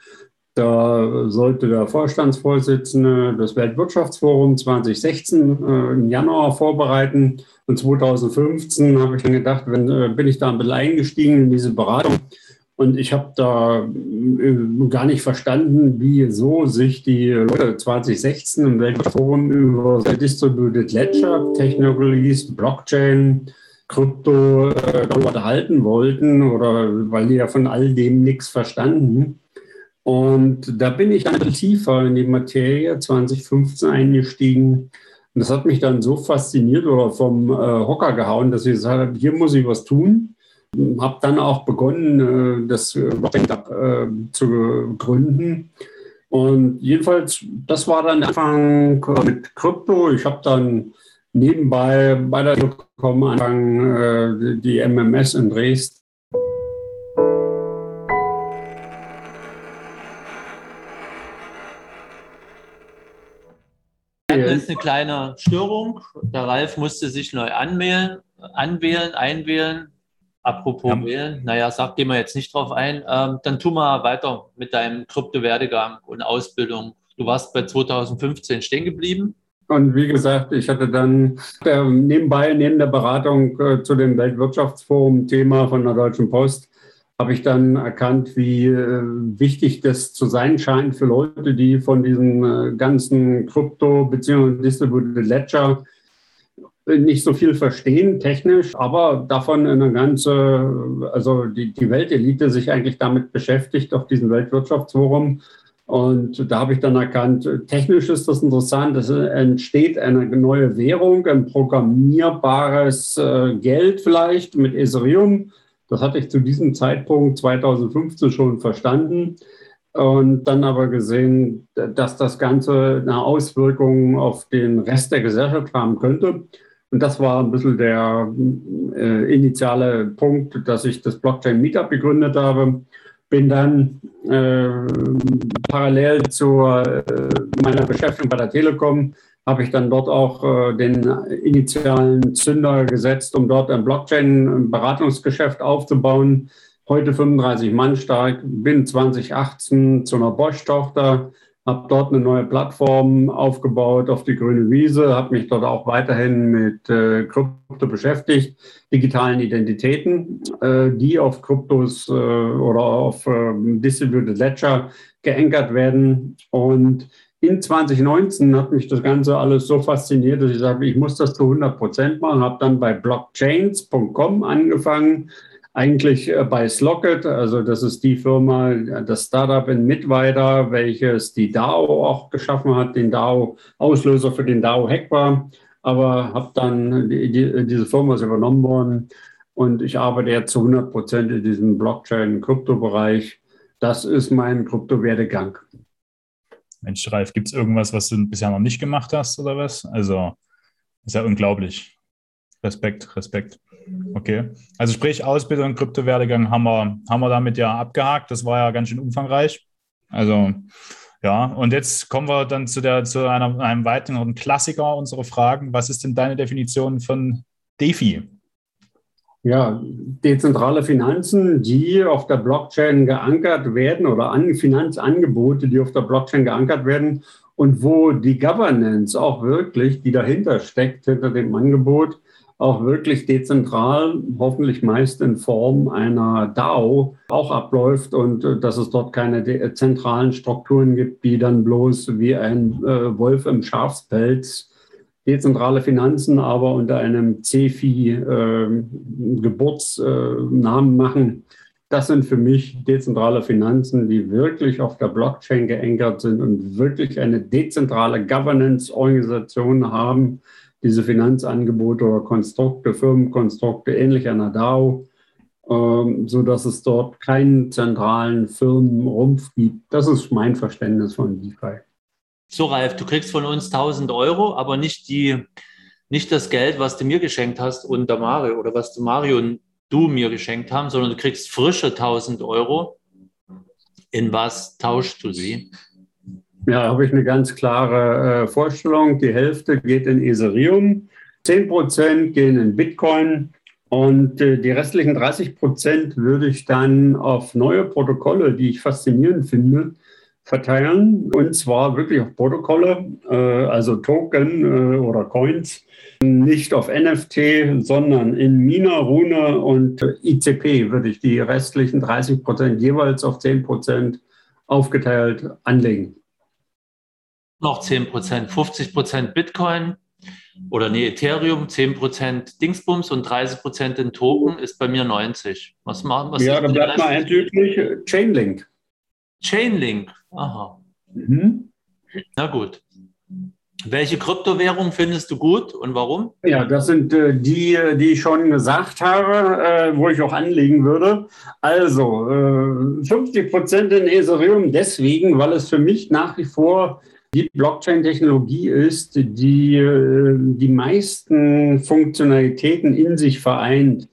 Da sollte der Vorstandsvorsitzende des Weltwirtschaftsforums 2016 äh, im Januar vorbereiten. Und 2015 habe ich dann gedacht, wenn, äh, bin ich da ein bisschen eingestiegen in diese Beratung. Und ich habe da äh, gar nicht verstanden, wieso sich die Leute 2016 im Weltforum über Distributed Ledger Technologies, Blockchain, Krypto äh, darüber unterhalten wollten oder weil die ja von all dem nichts verstanden. Und da bin ich dann tiefer in die Materie 2015 eingestiegen. Und das hat mich dann so fasziniert oder vom äh, Hocker gehauen, dass ich gesagt habe, hier muss ich was tun. Habe dann auch begonnen, äh, das Blockchain äh, zu gründen. Und jedenfalls, das war dann der Anfang mit Krypto. Ich habe dann nebenbei bei der Telekom angefangen, äh, die MMS in Dresden eine kleine Störung. Der Ralf musste sich neu anwählen, anwählen, einwählen. Apropos ja. wählen, naja, sag, gehen wir jetzt nicht drauf ein. Ähm, dann tu mal weiter mit deinem Kryptowerdegang und Ausbildung. Du warst bei 2015 stehen geblieben. Und wie gesagt, ich hatte dann äh, nebenbei, neben der Beratung äh, zu dem Weltwirtschaftsforum-Thema von der Deutschen Post, habe ich dann erkannt, wie äh, wichtig das zu sein scheint für Leute, die von diesem äh, ganzen Krypto- bzw. Distributed Ledger nicht so viel verstehen technisch, aber davon eine ganze, also die, die Weltelite sich eigentlich damit beschäftigt auf diesem Weltwirtschaftsforum. Und da habe ich dann erkannt, technisch ist das interessant, es entsteht eine neue Währung, ein programmierbares äh, Geld vielleicht mit Ethereum das hatte ich zu diesem Zeitpunkt 2015 schon verstanden und dann aber gesehen, dass das Ganze eine Auswirkung auf den Rest der Gesellschaft haben könnte. Und das war ein bisschen der äh, initiale Punkt, dass ich das Blockchain Meetup gegründet habe. Bin dann äh, parallel zu äh, meiner Beschäftigung bei der Telekom habe ich dann dort auch äh, den initialen Zünder gesetzt, um dort ein Blockchain-Beratungsgeschäft aufzubauen. Heute 35 Mann stark, bin 2018 zu einer Bosch-Tochter, habe dort eine neue Plattform aufgebaut auf die grüne Wiese, habe mich dort auch weiterhin mit äh, Krypto beschäftigt, digitalen Identitäten, äh, die auf Kryptos äh, oder auf ähm, Distributed Ledger geankert werden. Und in 2019 hat mich das Ganze alles so fasziniert, dass ich sage, ich muss das zu 100 Prozent machen. Habe dann bei blockchains.com angefangen, eigentlich äh, bei Slocket, also das ist die Firma, das Startup in Mittweida, welches die DAO auch geschaffen hat, den DAO-Auslöser für den DAO-Hack war. Aber habe dann, die, die, diese Firma ist übernommen worden und ich arbeite jetzt zu 100 Prozent in diesem Blockchain-Krypto-Bereich. Das ist mein Kryptowerdegang. Mensch, Ralf, gibt es irgendwas, was du bisher noch nicht gemacht hast oder was? Also, ist ja unglaublich. Respekt, Respekt. Okay. Also sprich, Ausbildung und Kryptowerdegang haben wir, haben wir damit ja abgehakt. Das war ja ganz schön umfangreich. Also, ja, und jetzt kommen wir dann zu, der, zu einer, einem weiteren Klassiker unserer Fragen. Was ist denn deine Definition von DeFi? Ja, dezentrale Finanzen, die auf der Blockchain geankert werden oder an Finanzangebote, die auf der Blockchain geankert werden und wo die Governance auch wirklich, die dahinter steckt, hinter dem Angebot, auch wirklich dezentral, hoffentlich meist in Form einer DAO auch abläuft und äh, dass es dort keine zentralen Strukturen gibt, die dann bloß wie ein äh, Wolf im Schafspelz dezentrale Finanzen aber unter einem CFI-Geburtsnamen äh, machen. Das sind für mich dezentrale Finanzen, die wirklich auf der Blockchain geankert sind und wirklich eine dezentrale Governance-Organisation haben. Diese Finanzangebote oder Konstrukte, Firmenkonstrukte, ähnlich einer DAO, ähm, so dass es dort keinen zentralen Firmenrumpf gibt. Das ist mein Verständnis von DeFi. So, Ralf, du kriegst von uns 1000 Euro, aber nicht, die, nicht das Geld, was du mir geschenkt hast und der Mario oder was du Mario und du mir geschenkt haben, sondern du kriegst frische 1000 Euro. In was tauschst du sie? Ja, habe ich eine ganz klare äh, Vorstellung. Die Hälfte geht in Ethereum, 10 Prozent gehen in Bitcoin und äh, die restlichen 30 Prozent würde ich dann auf neue Protokolle, die ich faszinierend finde, verteilen und zwar wirklich auf Protokolle, äh, also Token äh, oder Coins, nicht auf NFT, sondern in Mina, Rune und ICP würde ich die restlichen 30 Prozent jeweils auf 10 Prozent aufgeteilt anlegen. Noch 10 Prozent, 50 Prozent Bitcoin oder nee, Ethereum, 10 Prozent Dingsbums und 30 Prozent in Token ist bei mir 90. Was machen wir? Ja, dann bleibt mal endlich Chainlink. Chainlink, aha. Mhm. Na gut. Welche Kryptowährung findest du gut und warum? Ja, das sind äh, die, die ich schon gesagt habe, äh, wo ich auch anlegen würde. Also äh, 50 Prozent in Ethereum deswegen, weil es für mich nach wie vor die Blockchain-Technologie ist, die äh, die meisten Funktionalitäten in sich vereint.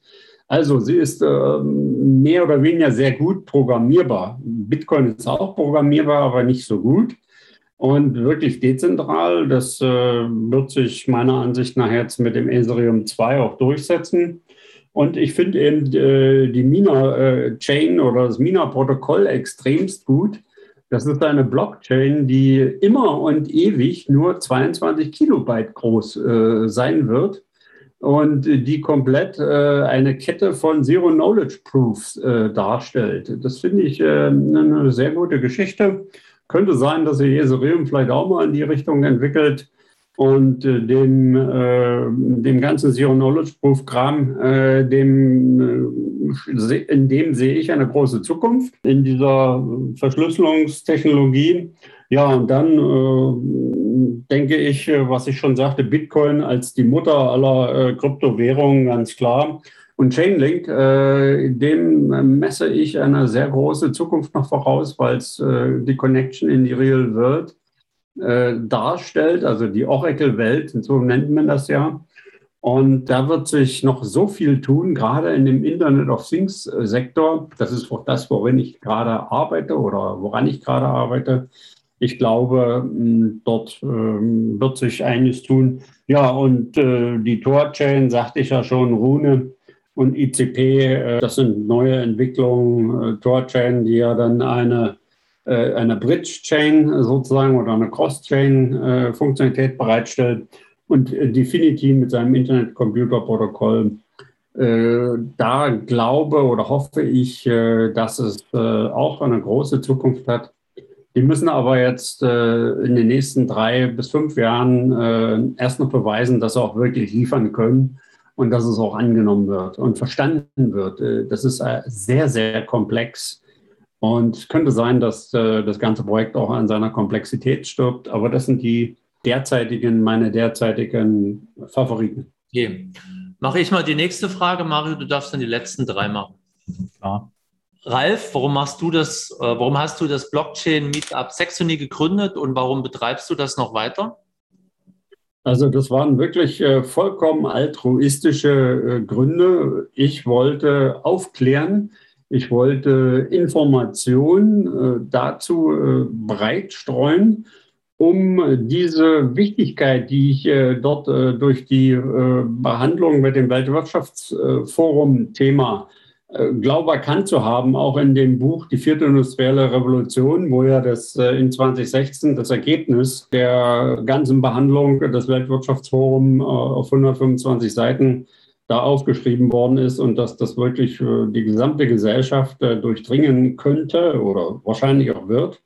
Also sie ist äh, mehr oder weniger sehr gut programmierbar. Bitcoin ist auch programmierbar, aber nicht so gut. Und wirklich dezentral, das äh, wird sich meiner Ansicht nach jetzt mit dem Ethereum 2 auch durchsetzen. Und ich finde eben äh, die Mina-Chain äh, oder das Mina-Protokoll extremst gut. Das ist eine Blockchain, die immer und ewig nur 22 Kilobyte groß äh, sein wird und die komplett äh, eine Kette von Zero Knowledge Proofs äh, darstellt. Das finde ich äh, eine sehr gute Geschichte. Könnte sein, dass sich Ethereum vielleicht auch mal in die Richtung entwickelt und äh, dem, äh, dem ganzen Zero-Knowledge-Proof-Kram, äh, dem, äh, in dem sehe ich eine große Zukunft in dieser Verschlüsselungstechnologie. Ja, und dann denke ich, äh, was ich schon sagte, Bitcoin als die Mutter aller Kryptowährungen, ganz klar. Und Chainlink, äh, dem messe ich eine sehr große Zukunft noch voraus, weil es äh, die Connection in die Real World äh, darstellt, also die Oracle-Welt, so nennt man das ja. Und da wird sich noch so viel tun, gerade in dem Internet of Things-Sektor. Das ist auch das, worin ich gerade arbeite oder woran ich gerade arbeite. Ich glaube, dort ähm, wird sich einiges tun. Ja, und äh, die Tor-Chain, sagte ich ja schon, Rune, und ICP, äh, das sind neue Entwicklungen, äh, Tor-Chain, die ja dann eine, eine Bridge-Chain sozusagen oder eine Cross-Chain-Funktionalität bereitstellt und Definity mit seinem Internet-Computer-Protokoll. Da glaube oder hoffe ich, dass es auch eine große Zukunft hat. Die müssen aber jetzt in den nächsten drei bis fünf Jahren erst noch beweisen, dass sie auch wirklich liefern können und dass es auch angenommen wird und verstanden wird. Äh, das ist äh, sehr, sehr komplex. Und es könnte sein, dass äh, das ganze Projekt auch an seiner Komplexität stirbt. Aber das sind die derzeitigen, meine derzeitigen Favoriten. Okay. Mache ich mal die nächste Frage, Mario. Du darfst dann die letzten drei machen. Ja. Ralf, warum machst du das? Warum hast du das Blockchain Meetup Saxony gegründet und warum betreibst du das noch weiter? Also das waren wirklich äh, vollkommen altruistische äh, Gründe. Ich wollte aufklären, ich wollte Informationen äh, dazu äh, bereitstreuen, um diese Wichtigkeit, die ich äh, dort äh, durch die Behandlung mit dem Weltwirtschaftsforum-Thema äh, glaube erkannt zu haben, auch in dem Buch Die vierte industrielle Revolution, wo ja das äh, in 2016 das Ergebnis der ganzen Behandlung des Weltwirtschaftsforums äh, auf 125 Seiten da aufgeschrieben worden ist und dass das wirklich die gesamte Gesellschaft durchdringen könnte oder wahrscheinlich auch wird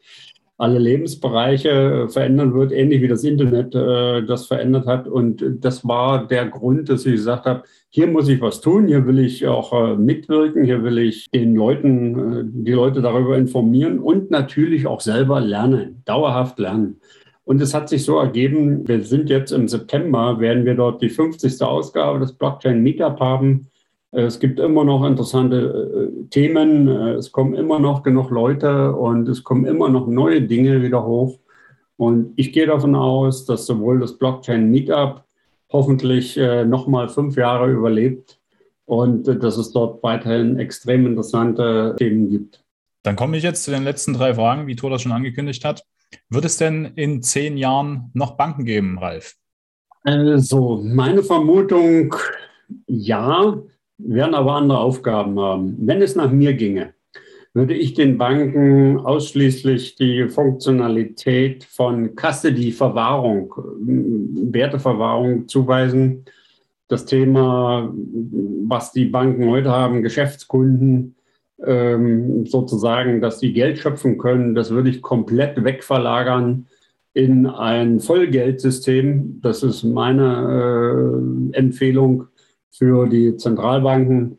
alle Lebensbereiche äh, verändern wird, ähnlich wie das Internet äh, das verändert hat. Und das war der Grund, dass ich gesagt habe, hier muss ich was tun, hier will ich auch äh, mitwirken, hier will ich den Leuten, äh, die Leute darüber informieren und natürlich auch selber lernen, dauerhaft lernen. Und es hat sich so ergeben, wir sind jetzt im September, werden wir dort die 50. Ausgabe des Blockchain Meetup haben. Es gibt immer noch interessante äh, Themen, äh, es kommen immer noch genug Leute und es kommen immer noch neue Dinge wieder hoch. Und ich gehe davon aus, dass sowohl das Blockchain Meetup hoffentlich äh, nochmal fünf Jahre überlebt und dass es dort weiterhin extrem interessante Themen gibt. Dann komme ich jetzt zu den letzten drei Fragen, wie Thor das schon angekündigt hat. Wird es denn in zehn Jahren noch Banken geben, Ralf? Also, meine Vermutung, ja werden aber andere Aufgaben haben. Wenn es nach mir ginge, würde ich den Banken ausschließlich die Funktionalität von Custody-Verwahrung, Werteverwahrung zuweisen. Das Thema, was die Banken heute haben, Geschäftskunden, ähm, sozusagen, dass sie Geld schöpfen können, das würde ich komplett wegverlagern in ein Vollgeldsystem. Das ist meine äh, Empfehlung für die Zentralbanken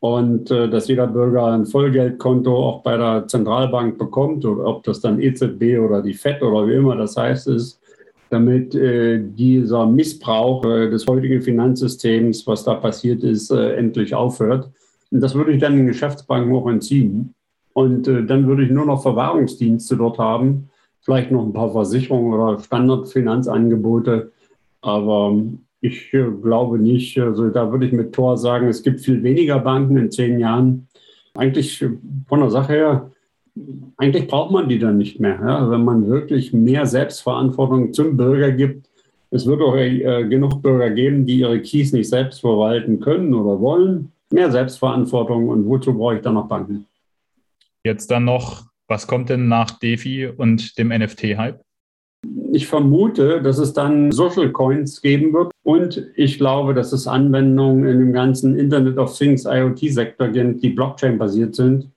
und äh, dass jeder Bürger ein Vollgeldkonto auch bei der Zentralbank bekommt, oder ob das dann EZB oder die FED oder wie immer das heißt ist, damit äh, dieser Missbrauch äh, des heutigen Finanzsystems, was da passiert ist, äh, endlich aufhört. Und das würde ich dann den Geschäftsbanken auch entziehen. Und äh, dann würde ich nur noch Verwahrungsdienste dort haben, vielleicht noch ein paar Versicherungen oder Standardfinanzangebote. Aber ich äh, glaube nicht. Also da würde ich mit Tor sagen, es gibt viel weniger Banken in zehn Jahren. Eigentlich äh, von der Sache her, eigentlich braucht man die dann nicht mehr. Ja? Wenn man wirklich mehr Selbstverantwortung zum Bürger gibt. Es wird auch äh, genug Bürger geben, die ihre Keys nicht selbst verwalten können oder wollen. Mehr Selbstverantwortung und wozu brauche ich dann noch Banken? Jetzt dann noch, was kommt denn nach DeFi und dem NFT-Hype? Ich vermute, dass es dann Social Coins geben wird und ich glaube, dass es Anwendungen in dem ganzen Internet of Things IoT-Sektor gibt, die Blockchain-basiert sind.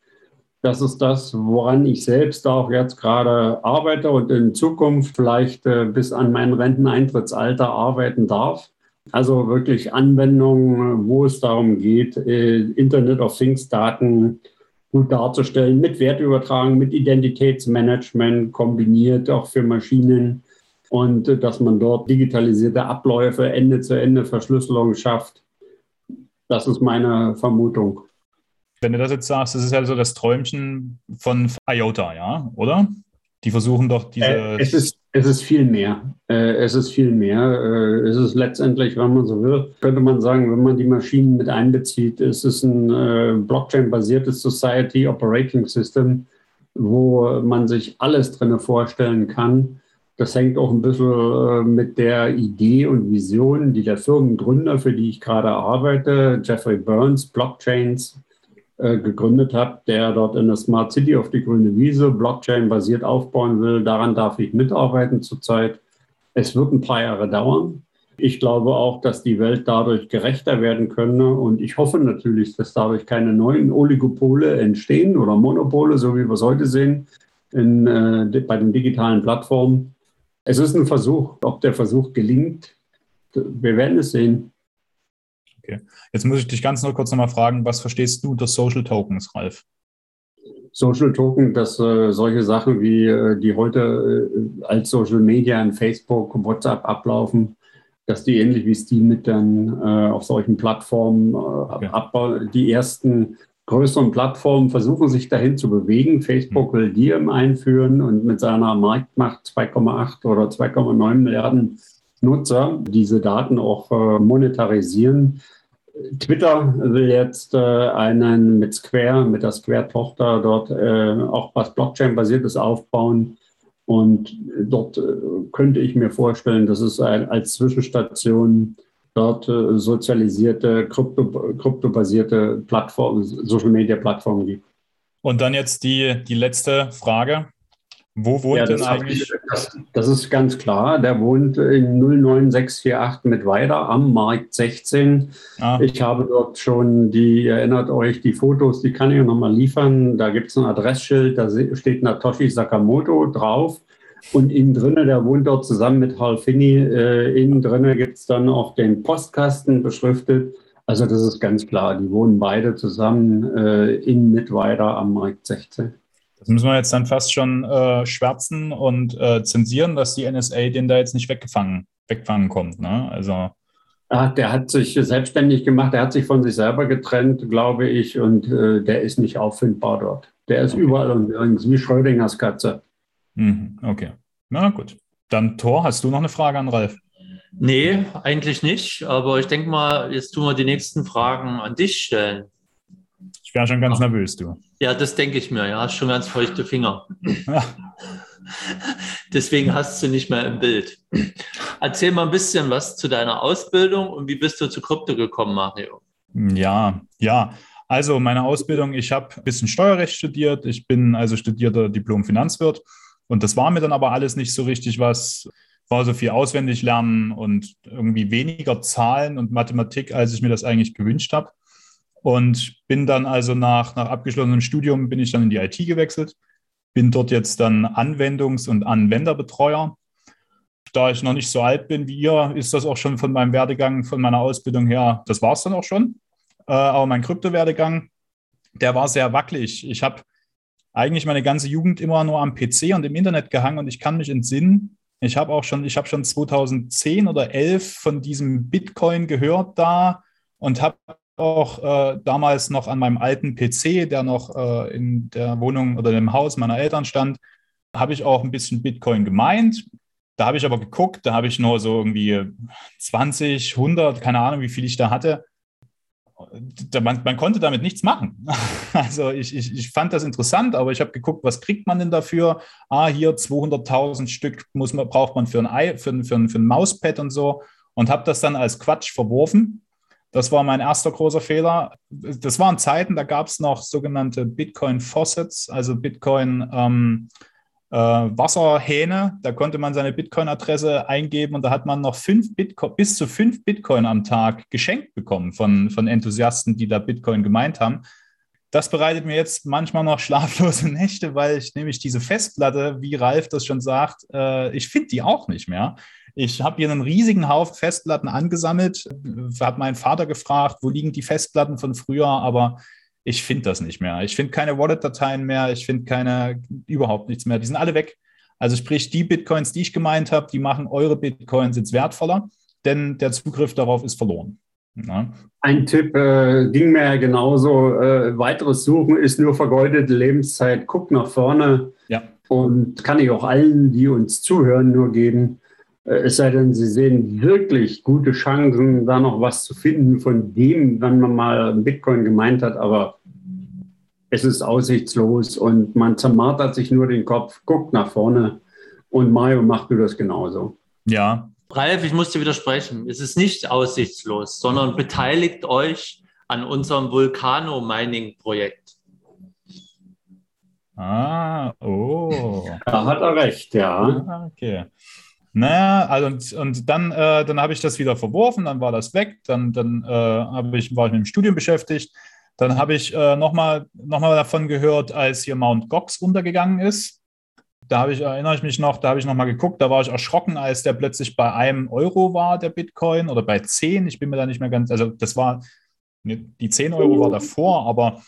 Das ist das, woran ich selbst auch jetzt gerade arbeite und in Zukunft vielleicht äh, bis an mein Renteneintrittsalter arbeiten darf. Also wirklich Anwendungen, wo es darum geht, äh, Internet of Things Daten gut darzustellen, mit Wertübertragung, mit Identitätsmanagement kombiniert, auch für Maschinen. Und äh, dass man dort digitalisierte Abläufe, Ende-zu-Ende-Verschlüsselung schafft. Das ist meine Vermutung. Wenn du das jetzt sagst, das ist also das Träumchen von IOTA, ja, oder? Die versuchen doch diese. Äh, es, ist, es ist viel mehr. Äh, es ist viel mehr. Äh, es ist letztendlich, wenn man so will, könnte man sagen, wenn man die Maschinen mit einbezieht, ist es ein äh, Blockchain-basiertes Society Operating System, wo man sich alles drin vorstellen kann. Das hängt auch ein bisschen äh, mit der Idee und Vision, die der Firmengründer, für die ich gerade arbeite, Jeffrey Burns, Blockchains, äh, gegründet habe, der dort in der Smart City auf die grüne Wiese Blockchain-basiert aufbauen will. Daran darf ich mitarbeiten zurzeit. Es wird ein paar Jahre dauern. Ich glaube auch, dass die Welt dadurch gerechter werden könne. Und ich hoffe natürlich, dass dadurch keine neuen Oligopole entstehen oder Monopole, so wie wir es heute sehen, in, äh, bei den digitalen Plattformen. Es ist ein Versuch. Ob der Versuch gelingt, wir werden es sehen. Okay. Jetzt muss ich dich ganz noch kurz nochmal fragen, was verstehst du unter Social Tokens, Ralf? Social Token, dass äh, solche Sachen wie äh, die heute äh, als Social Media in Facebook, WhatsApp ablaufen, dass die ähnlich wie Steam mit dann äh, auf solchen Plattformen äh, okay. abbauen. Die ersten größeren Plattformen versuchen sich dahin zu bewegen. Facebook will Diem einführen und mit seiner Marktmacht 2,8 oder 2,9 Milliarden Nutzer diese Daten auch äh, monetarisieren. Twitter will jetzt äh, einen mit Square, mit der Square-Tochter dort äh, auch was Blockchain-basiertes aufbauen. Und dort äh, könnte ich mir vorstellen, dass es ein, als Zwischenstation dort äh, sozialisierte, krypto, kryptobasierte Plattform, Social-Media-Plattformen gibt. Und dann jetzt die, die letzte Frage. Wo wohnt ja, denn eigentlich? Das, das, ist ganz klar. Der wohnt in 09648 mit weiter am Markt 16. Ah. Ich habe dort schon die, erinnert euch, die Fotos, die kann ich nochmal liefern. Da gibt es ein Adressschild, da steht Natoshi Sakamoto drauf. Und innen drinnen, der wohnt dort zusammen mit Hal Finney. Äh, innen drinnen gibt es dann auch den Postkasten beschriftet. Also das ist ganz klar, die wohnen beide zusammen äh, in Mittweida am Markt 16. Das müssen wir jetzt dann fast schon äh, schwärzen und äh, zensieren, dass die NSA den da jetzt nicht weggefangen, wegfangen kommt. Ne? Also. Ach, der hat sich selbstständig gemacht, der hat sich von sich selber getrennt, glaube ich, und äh, der ist nicht auffindbar dort. Der ist okay. überall und übrigens wie Schrödingers Katze. Mhm, okay. Na gut. Dann Thor, hast du noch eine Frage an Ralf? Nee, eigentlich nicht. Aber ich denke mal, jetzt tun wir die nächsten Fragen an dich stellen. Ich wäre schon ganz Ach. nervös, du. Ja, das denke ich mir. Ja, hast schon ganz feuchte Finger. Ja. Deswegen hast du nicht mehr im Bild. Erzähl mal ein bisschen was zu deiner Ausbildung und wie bist du zu Krypto gekommen, Mario? Ja, ja. Also meine Ausbildung, ich habe ein bisschen Steuerrecht studiert, ich bin also studierter Diplom-Finanzwirt und das war mir dann aber alles nicht so richtig was, war so viel auswendig lernen und irgendwie weniger Zahlen und Mathematik, als ich mir das eigentlich gewünscht habe. Und bin dann also nach, nach abgeschlossenem Studium bin ich dann in die IT gewechselt, bin dort jetzt dann Anwendungs- und Anwenderbetreuer. Da ich noch nicht so alt bin wie ihr, ist das auch schon von meinem Werdegang, von meiner Ausbildung her, das war es dann auch schon. Äh, aber mein Kryptowerdegang, der war sehr wackelig. Ich habe eigentlich meine ganze Jugend immer nur am PC und im Internet gehangen und ich kann mich entsinnen. Ich habe auch schon, ich habe schon 2010 oder 11 von diesem Bitcoin gehört da und habe auch äh, damals noch an meinem alten PC, der noch äh, in der Wohnung oder im Haus meiner Eltern stand, habe ich auch ein bisschen Bitcoin gemeint. Da habe ich aber geguckt, da habe ich nur so irgendwie 20, 100, keine Ahnung, wie viel ich da hatte man, man, konnte damit nichts machen. Also ich, ich, ich fand das interessant, aber ich habe geguckt, was kriegt man denn dafür? Ah, hier 200.000 Stück muss man, braucht man für ein, Ei, für, für, für ein Mauspad und so und habe das dann als Quatsch verworfen. Das war mein erster großer Fehler. Das waren Zeiten, da gab es noch sogenannte Bitcoin Faucets, also Bitcoin ähm, äh, Wasserhähne. Da konnte man seine Bitcoin-Adresse eingeben und da hat man noch fünf Bitcoin, bis zu fünf Bitcoin am Tag geschenkt bekommen von, von Enthusiasten, die da Bitcoin gemeint haben. Das bereitet mir jetzt manchmal noch schlaflose Nächte, weil ich nämlich diese Festplatte, wie Ralf das schon sagt, äh, ich finde die auch nicht mehr. Ich habe hier einen riesigen Haufen Festplatten angesammelt, habe meinen Vater gefragt, wo liegen die Festplatten von früher, aber ich finde das nicht mehr. Ich finde keine Wallet-Dateien mehr, ich finde keine, überhaupt nichts mehr. Die sind alle weg. Also sprich, die Bitcoins, die ich gemeint habe, die machen eure Bitcoins jetzt wertvoller, denn der Zugriff darauf ist verloren. Ja. Ein Tipp äh, ging mir ja genauso. Äh, weiteres Suchen ist nur vergeudete Lebenszeit. Guck nach vorne. Ja. Und kann ich auch allen, die uns zuhören, nur geben. Äh, es sei denn, Sie sehen wirklich gute Chancen, da noch was zu finden von dem, wenn man mal Bitcoin gemeint hat, aber es ist aussichtslos und man zermartert sich nur den Kopf, guckt nach vorne und Mario macht du das genauso. Ja. Ralf, ich muss dir widersprechen. Es ist nicht aussichtslos, sondern beteiligt euch an unserem Vulcano-Mining-Projekt. Ah, oh. Da hat er recht, ja. Ah, okay. Naja, also und, und dann, äh, dann habe ich das wieder verworfen, dann war das weg, dann, dann äh, ich, war ich mit dem Studium beschäftigt. Dann habe ich äh, nochmal noch mal davon gehört, als hier Mount Gox untergegangen ist. Da habe ich, erinnere ich mich noch, da habe ich nochmal geguckt, da war ich erschrocken, als der plötzlich bei einem Euro war, der Bitcoin, oder bei 10, ich bin mir da nicht mehr ganz, also das war, die 10 Euro war davor, aber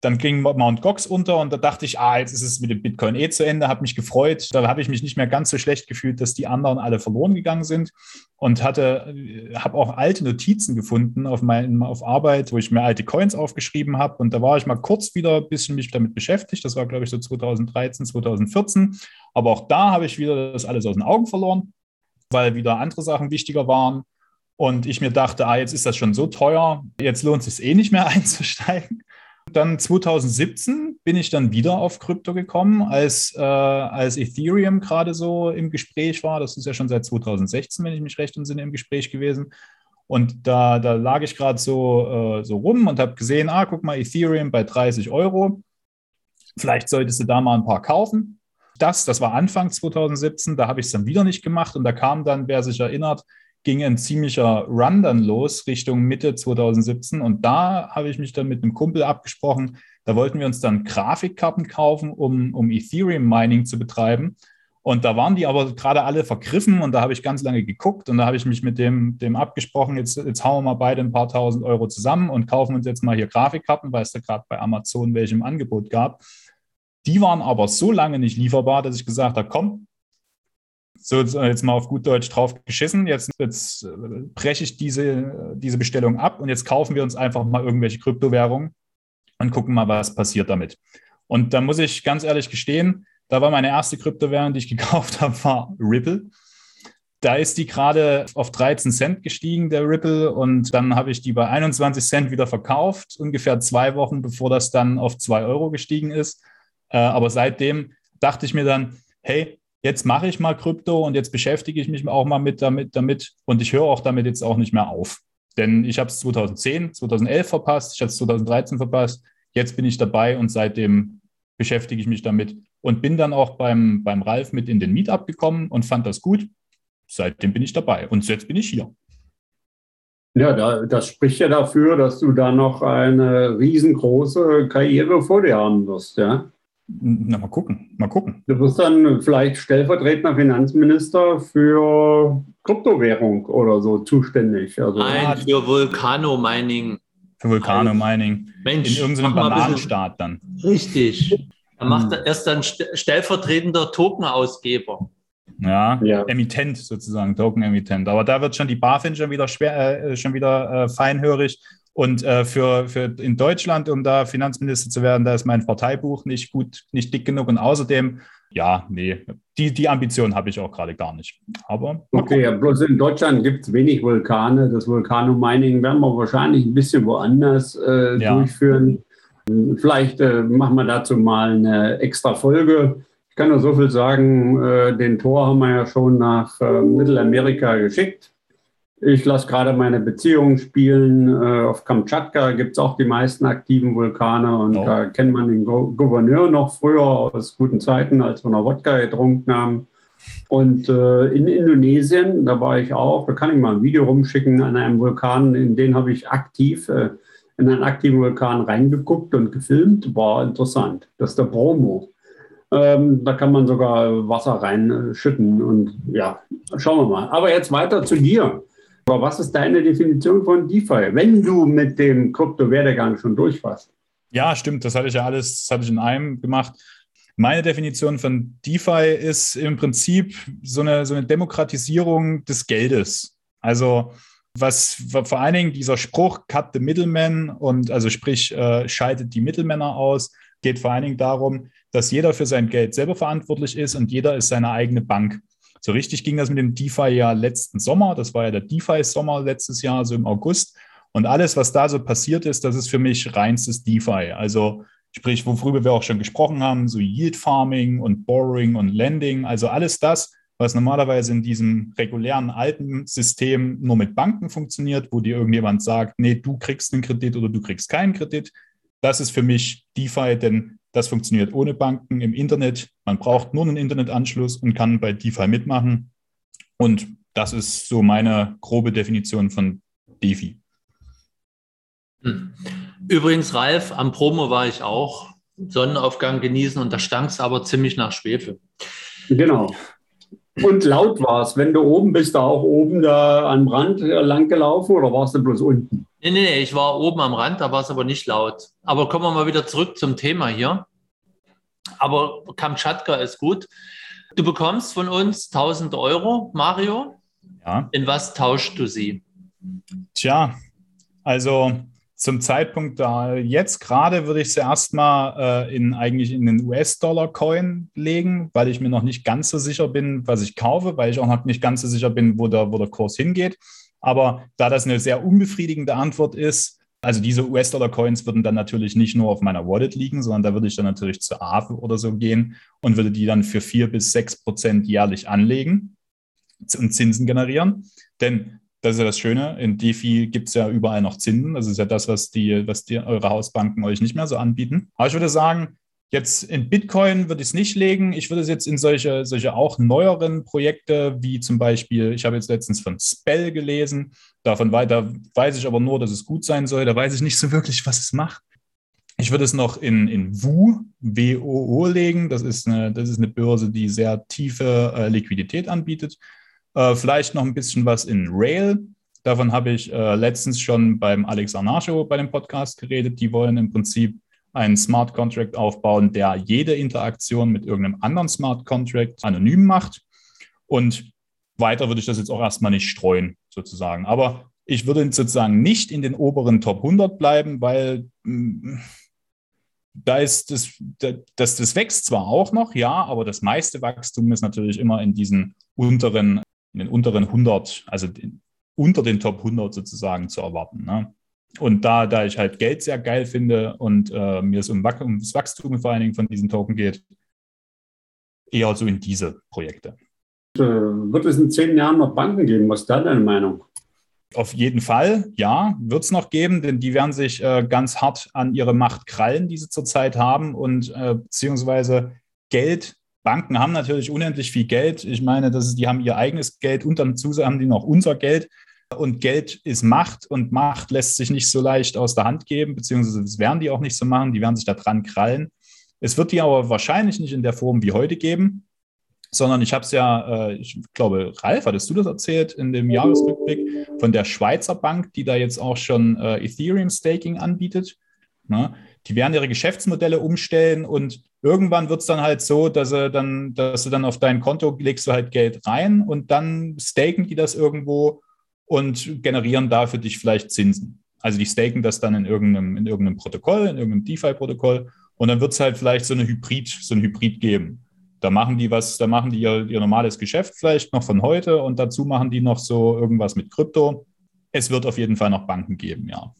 dann ging Mount Gox unter und da dachte ich, ah, jetzt ist es mit dem Bitcoin eh zu Ende, habe mich gefreut. Da habe ich mich nicht mehr ganz so schlecht gefühlt, dass die anderen alle verloren gegangen sind und hatte, habe auch alte Notizen gefunden auf, mein, auf Arbeit, wo ich mir alte Coins aufgeschrieben habe und da war ich mal kurz wieder ein bisschen mich damit beschäftigt. Das war, glaube ich, so 2013, 2014. Aber auch da habe ich wieder das alles aus den Augen verloren, weil wieder andere Sachen wichtiger waren. Und ich mir dachte, ah, jetzt ist das schon so teuer, jetzt lohnt es sich eh nicht mehr einzusteigen. Dann 2017 bin ich dann wieder auf Krypto gekommen, als, äh, als Ethereum gerade so im Gespräch war. Das ist ja schon seit 2016, wenn ich mich recht entsinne, im Gespräch gewesen. Und da, da lag ich gerade so, äh, so rum und habe gesehen, ah, guck mal, Ethereum bei 30 Euro. Vielleicht solltest du da mal ein paar kaufen. Das, das war Anfang 2017, da habe ich es dann wieder nicht gemacht und da kam dann, wer sich erinnert, ging ein ziemlicher Run dann los Richtung Mitte 2017 und da habe ich mich dann mit einem Kumpel abgesprochen. Da wollten wir uns dann Grafikkarten kaufen, um, um Ethereum Mining zu betreiben. Und da waren die aber gerade alle vergriffen und da habe ich ganz lange geguckt und da habe ich mich mit dem, dem abgesprochen, jetzt, jetzt hauen wir mal beide ein paar tausend Euro zusammen und kaufen uns jetzt mal hier Grafikkarten, weil es da gerade bei Amazon welche im Angebot gab. Die waren aber so lange nicht lieferbar, dass ich gesagt habe, komm, so jetzt mal auf gut Deutsch drauf geschissen. Jetzt, jetzt äh, breche ich diese, diese Bestellung ab und jetzt kaufen wir uns einfach mal irgendwelche Kryptowährungen und gucken mal, was passiert damit. Und da muss ich ganz ehrlich gestehen, da war meine erste Kryptowährung, die ich gekauft habe, war Ripple. Da ist die gerade auf 13 Cent gestiegen, der Ripple, und dann habe ich die bei 21 Cent wieder verkauft, ungefähr zwei Wochen, bevor das dann auf 2 Euro gestiegen ist. Äh, aber seitdem dachte ich mir dann, hey, jetzt mache ich mal Krypto und jetzt beschäftige ich mich auch mal mit damit, damit und ich höre auch damit jetzt auch nicht mehr auf. Denn ich habe es 2010, 2011 verpasst, ich habe es 2013 verpasst. Jetzt bin ich dabei und seitdem beschäftige ich mich damit und bin dann auch beim, beim Ralf mit in den Meetup gekommen und fand das gut. Seitdem bin ich dabei und jetzt bin ich hier. Ja, da, das spricht ja dafür, dass du da noch eine riesengroße Karriere vor dir haben wirst, ja? Na, mal gucken, mal gucken. Du wirst dann vielleicht stellvertretender Finanzminister für Kryptowährung oder so zuständig. Also, Nein, für Vulkano-Mining. Für Vulkano-Mining. Mensch, in irgendeinem Bananenstaat dann. Richtig. Er macht hm. erst dann stellvertretender Tokenausgeber. Ja, ja, Emittent sozusagen, Token-Emittent. Aber da wird schon die BaFin schon wieder schwer, äh, schon wieder äh, feinhörig. Und äh, für, für in Deutschland, um da Finanzminister zu werden, da ist mein Parteibuch nicht gut, nicht dick genug. Und außerdem, ja, nee, die, die Ambition habe ich auch gerade gar nicht. Aber okay, ja, bloß in Deutschland gibt es wenig Vulkane. Das Vulkano-Mining werden wir wahrscheinlich ein bisschen woanders äh, ja. durchführen. Vielleicht äh, machen wir dazu mal eine extra Folge. Ich kann nur so viel sagen, äh, den Tor haben wir ja schon nach äh, Mittelamerika geschickt. Ich lasse gerade meine Beziehung spielen. Äh, auf Kamtschatka gibt es auch die meisten aktiven Vulkane und oh. da kennt man den Go Gouverneur noch früher aus guten Zeiten, als wir noch Wodka getrunken haben. Und äh, in Indonesien, da war ich auch, da kann ich mal ein Video rumschicken an einem Vulkan, in den habe ich aktiv äh, in einen aktiven Vulkan reingeguckt und gefilmt. War interessant. Das ist der Bromo. Ähm, da kann man sogar Wasser reinschütten und ja, schauen wir mal. Aber jetzt weiter zu dir. Aber was ist deine Definition von DeFi, wenn du mit dem Krypto-Werdegang schon durch warst? Ja, stimmt. Das hatte ich ja alles, das hatte ich in einem gemacht. Meine Definition von DeFi ist im Prinzip so eine, so eine Demokratisierung des Geldes. Also was vor allen Dingen dieser Spruch Cut the Middleman und also sprich äh, schaltet die Mittelmänner aus, geht vor allen Dingen darum, dass jeder für sein Geld selber verantwortlich ist und jeder ist seine eigene Bank. So richtig ging das mit dem DeFi ja letzten Sommer. Das war ja der DeFi-Sommer letztes Jahr, so im August. Und alles, was da so passiert ist, das ist für mich reinstes DeFi. Also sprich, worüber wir auch schon gesprochen haben, so Yield Farming und Borrowing und Lending. Also alles das, was normalerweise in diesem regulären alten System nur mit Banken funktioniert, wo dir irgendjemand sagt, nee, du kriegst einen Kredit oder du kriegst keinen Kredit. Das ist für mich DeFi, denn das funktioniert ohne Banken im Internet. Man braucht nur einen Internetanschluss und kann bei DeFi mitmachen. Und das ist so meine grobe Definition von DeFi. Hm. Übrigens, Ralf, am Promo war ich auch. Sonnenaufgang genießen und da stank es aber ziemlich nach Schwefel. Genau. Und laut war es. Wenn du oben bist, da auch oben da am Rand lang gelaufen oder warst du bloß unten? Nee, nee, nee, ich war oben am Rand, da war es aber nicht laut. Aber kommen wir mal wieder zurück zum Thema hier. Aber Kamtschatka ist gut. Du bekommst von uns 1000 Euro, Mario. Ja. In was tauschst du sie? Tja, also zum Zeitpunkt da jetzt gerade würde ich sie erstmal äh, in eigentlich in den US-Dollar-Coin legen, weil ich mir noch nicht ganz so sicher bin, was ich kaufe, weil ich auch noch nicht ganz so sicher bin, wo der, wo der Kurs hingeht. Aber da das eine sehr unbefriedigende Antwort ist, also diese US-Dollar-Coins würden dann natürlich nicht nur auf meiner Wallet liegen, sondern da würde ich dann natürlich zur AFE oder so gehen und würde die dann für vier bis sechs Prozent jährlich anlegen und Zinsen generieren. Denn das ist ja das Schöne. In DeFi gibt es ja überall noch Zinsen. Das ist ja das, was die, was die eure Hausbanken euch nicht mehr so anbieten. Aber ich würde sagen, jetzt in Bitcoin würde ich es nicht legen. Ich würde es jetzt in solche, solche auch neueren Projekte, wie zum Beispiel, ich habe jetzt letztens von Spell gelesen. Davon weiter weiß ich aber nur, dass es gut sein soll. Da weiß ich nicht so wirklich, was es macht. Ich würde es noch in, in WU, WOO legen. Das ist, eine, das ist eine Börse, die sehr tiefe äh, Liquidität anbietet. Äh, vielleicht noch ein bisschen was in Rail. Davon habe ich äh, letztens schon beim Alex Arnacho bei dem Podcast geredet. Die wollen im Prinzip einen Smart Contract aufbauen, der jede Interaktion mit irgendeinem anderen Smart Contract anonym macht. Und weiter würde ich das jetzt auch erstmal nicht streuen, sozusagen. Aber ich würde sozusagen nicht in den oberen Top 100 bleiben, weil mh, mm, da ist das, das, das wächst zwar auch noch, ja, aber das meiste Wachstum ist natürlich immer in diesen unteren in den unteren 100, also unter den Top 100 sozusagen zu erwarten. Ne? Und da, da ich halt Geld sehr geil finde und äh, mir es um, ums Wachstum vor allen Dingen von diesen Token geht, eher so in diese Projekte. Äh, wird es in zehn Jahren noch Banken geben? Was ist da deine Meinung? Auf jeden Fall, ja, wird es noch geben, denn die werden sich äh, ganz hart an ihre Macht krallen, die sie zurzeit haben und äh, beziehungsweise Geld. Banken haben natürlich unendlich viel Geld. Ich meine, das ist, die haben ihr eigenes Geld und dann haben die noch unser Geld. Und Geld ist Macht und Macht lässt sich nicht so leicht aus der Hand geben, beziehungsweise das werden die auch nicht so machen, die werden sich da dran krallen. Es wird die aber wahrscheinlich nicht in der Form wie heute geben, sondern ich habe es ja, äh, ich glaube, Ralf, hattest du das erzählt in dem Jahresrückblick von der Schweizer Bank, die da jetzt auch schon äh, Ethereum-Staking anbietet. Ne? Die werden ihre Geschäftsmodelle umstellen und irgendwann wird es dann halt so, dass, sie dann, dass du dann auf dein Konto legst du halt Geld rein und dann staken die das irgendwo und generieren da für dich vielleicht Zinsen. Also die staken das dann in irgendeinem, in irgendeinem Protokoll, in irgendeinem DeFi-Protokoll und dann wird es halt vielleicht so eine Hybrid, so ein Hybrid geben. Da machen die was, da machen die ihr, ihr normales Geschäft vielleicht noch von heute und dazu machen die noch so irgendwas mit Krypto. Es wird auf jeden Fall noch Banken geben, ja.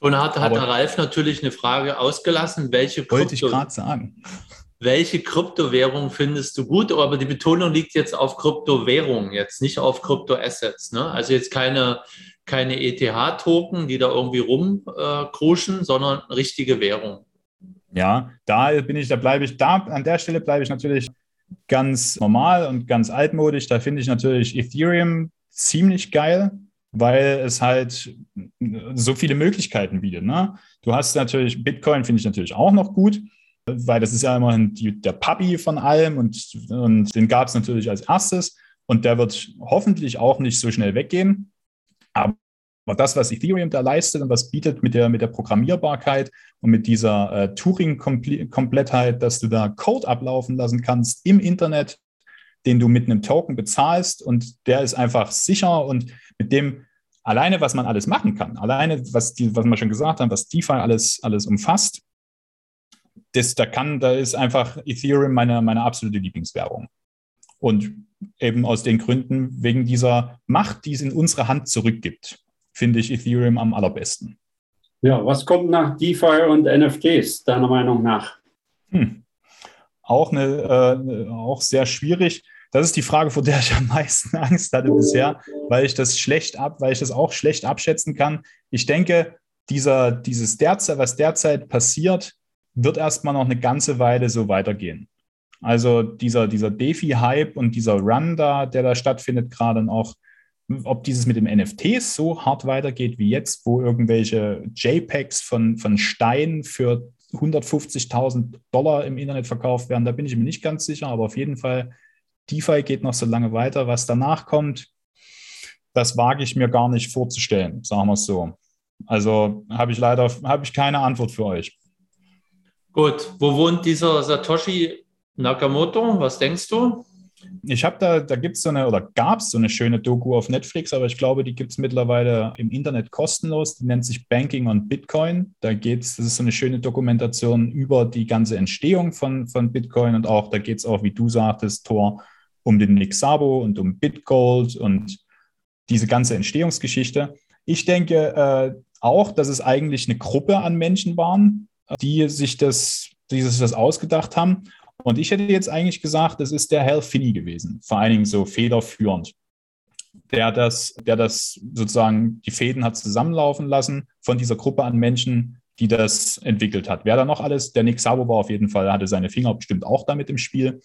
Und hat, hat der Ralf natürlich eine Frage ausgelassen, welche Krypto, wollte ich gerade sagen. Welche Kryptowährung findest du gut? Aber die Betonung liegt jetzt auf Kryptowährung, jetzt nicht auf Kryptoassets. Ne? Also jetzt keine, keine ETH-Token, die da irgendwie rumkruschen, äh, sondern richtige Währung. Ja, da bin ich, da bleibe ich, da an der Stelle bleibe ich natürlich ganz normal und ganz altmodisch. Da finde ich natürlich Ethereum ziemlich geil, weil es halt so viele Möglichkeiten bietet. Ne? Du hast natürlich Bitcoin, finde ich natürlich auch noch gut, weil das ist ja immerhin die, der Puppy von allem und, und den gab es natürlich als erstes und der wird hoffentlich auch nicht so schnell weggehen. Aber das, was Ethereum da leistet und was bietet mit der, mit der Programmierbarkeit und mit dieser äh, Turing-Komplettheit, dass du da Code ablaufen lassen kannst im Internet, den du mit einem Token bezahlst und der ist einfach sicher und mit dem alleine, was man alles machen kann, alleine, was, die, was wir schon gesagt haben, was DeFi alles, alles umfasst, das, da kann, da ist einfach Ethereum meine, meine absolute Lieblingswährung. Und eben aus den Gründen, wegen dieser Macht, die es in unsere Hand zurückgibt finde ich Ethereum am allerbesten. Ja, was kommt nach DeFi und NFTs, deiner Meinung nach? Hm. Auch, eine, äh, auch sehr schwierig. Das ist die Frage, vor der ich am meisten Angst hatte bisher, weil ich das schlecht ab, weil ich das auch schlecht abschätzen kann. Ich denke, dieser, dieses derzeit, was derzeit passiert, wird erstmal noch eine ganze Weile so weitergehen. Also dieser, dieser DeFi-Hype und dieser Run da, der da stattfindet, gerade und auch ob dieses mit dem NFTs so hart weitergeht wie jetzt, wo irgendwelche JPEGs von, von Stein für 150.000 Dollar im Internet verkauft werden, da bin ich mir nicht ganz sicher, aber auf jeden Fall, DeFi geht noch so lange weiter. Was danach kommt, das wage ich mir gar nicht vorzustellen, sagen wir es so. Also habe ich leider habe ich keine Antwort für euch. Gut, wo wohnt dieser Satoshi Nakamoto? Was denkst du? Ich habe da, da gibt es so eine, oder gab es so eine schöne Doku auf Netflix, aber ich glaube, die gibt es mittlerweile im Internet kostenlos. Die nennt sich Banking on Bitcoin. Da geht es, das ist so eine schöne Dokumentation über die ganze Entstehung von, von Bitcoin und auch, da geht es auch, wie du sagtest, Tor, um den Nick Sabo und um Bitgold und diese ganze Entstehungsgeschichte. Ich denke äh, auch, dass es eigentlich eine Gruppe an Menschen waren, die sich das, die sich das ausgedacht haben. Und ich hätte jetzt eigentlich gesagt, das ist der Hal Finney gewesen, vor allen Dingen so federführend, der das, der das sozusagen die Fäden hat zusammenlaufen lassen von dieser Gruppe an Menschen, die das entwickelt hat. Wer da noch alles? Der Nick Sabo war auf jeden Fall, hatte seine Finger bestimmt auch damit im Spiel.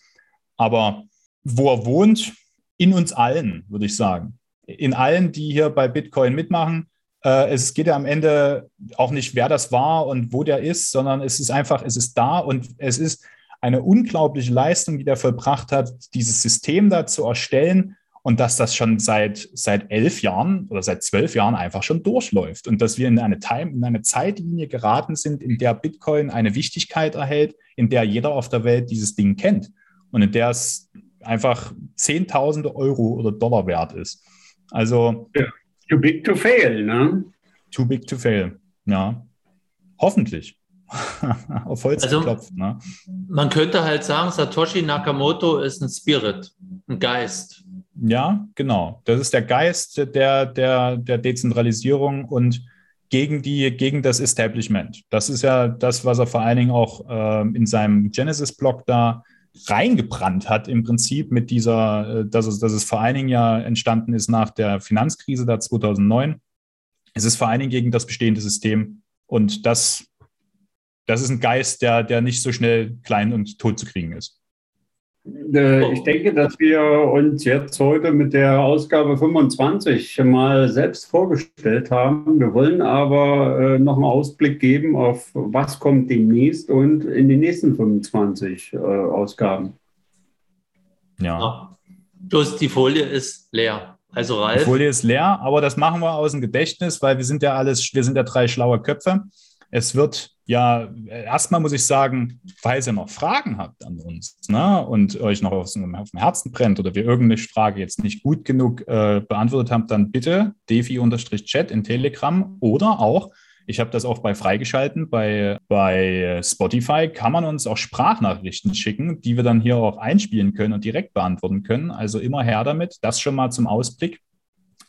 Aber wo er wohnt, in uns allen, würde ich sagen. In allen, die hier bei Bitcoin mitmachen. Äh, es geht ja am Ende auch nicht, wer das war und wo der ist, sondern es ist einfach, es ist da und es ist, eine unglaubliche Leistung, die der vollbracht hat, dieses System da zu erstellen und dass das schon seit, seit elf Jahren oder seit zwölf Jahren einfach schon durchläuft und dass wir in eine, Time, in eine Zeitlinie geraten sind, in der Bitcoin eine Wichtigkeit erhält, in der jeder auf der Welt dieses Ding kennt und in der es einfach Zehntausende Euro oder Dollar wert ist. Also. Too big to fail, ne? Too big to fail, ja. Hoffentlich. auf Holz also, geklopft. Ne? Man könnte halt sagen, Satoshi Nakamoto ist ein Spirit, ein Geist. Ja, genau. Das ist der Geist der, der, der Dezentralisierung und gegen, die, gegen das Establishment. Das ist ja das, was er vor allen Dingen auch äh, in seinem Genesis-Blog da reingebrannt hat im Prinzip mit dieser, äh, dass es, dass es vor allen Dingen ja entstanden ist nach der Finanzkrise da 2009. Es ist vor allen Dingen gegen das bestehende System und das, das ist ein Geist, der, der nicht so schnell klein und tot zu kriegen ist. Äh, ich denke, dass wir uns jetzt heute mit der Ausgabe 25 mal selbst vorgestellt haben. Wir wollen aber äh, noch einen Ausblick geben auf was kommt demnächst und in den nächsten 25 äh, Ausgaben. Ja. ja. Bloß die Folie ist leer. Also Ralf. Die Folie ist leer, aber das machen wir aus dem Gedächtnis, weil wir sind ja alles, wir sind ja drei schlaue Köpfe. Es wird ja, erstmal muss ich sagen, falls ihr noch Fragen habt an uns ne, und euch noch auf, auf dem Herzen brennt oder wir irgendeine Frage jetzt nicht gut genug äh, beantwortet haben, dann bitte defi-chat in Telegram oder auch, ich habe das auch bei freigeschalten, bei, bei Spotify kann man uns auch Sprachnachrichten schicken, die wir dann hier auch einspielen können und direkt beantworten können. Also immer her damit, das schon mal zum Ausblick.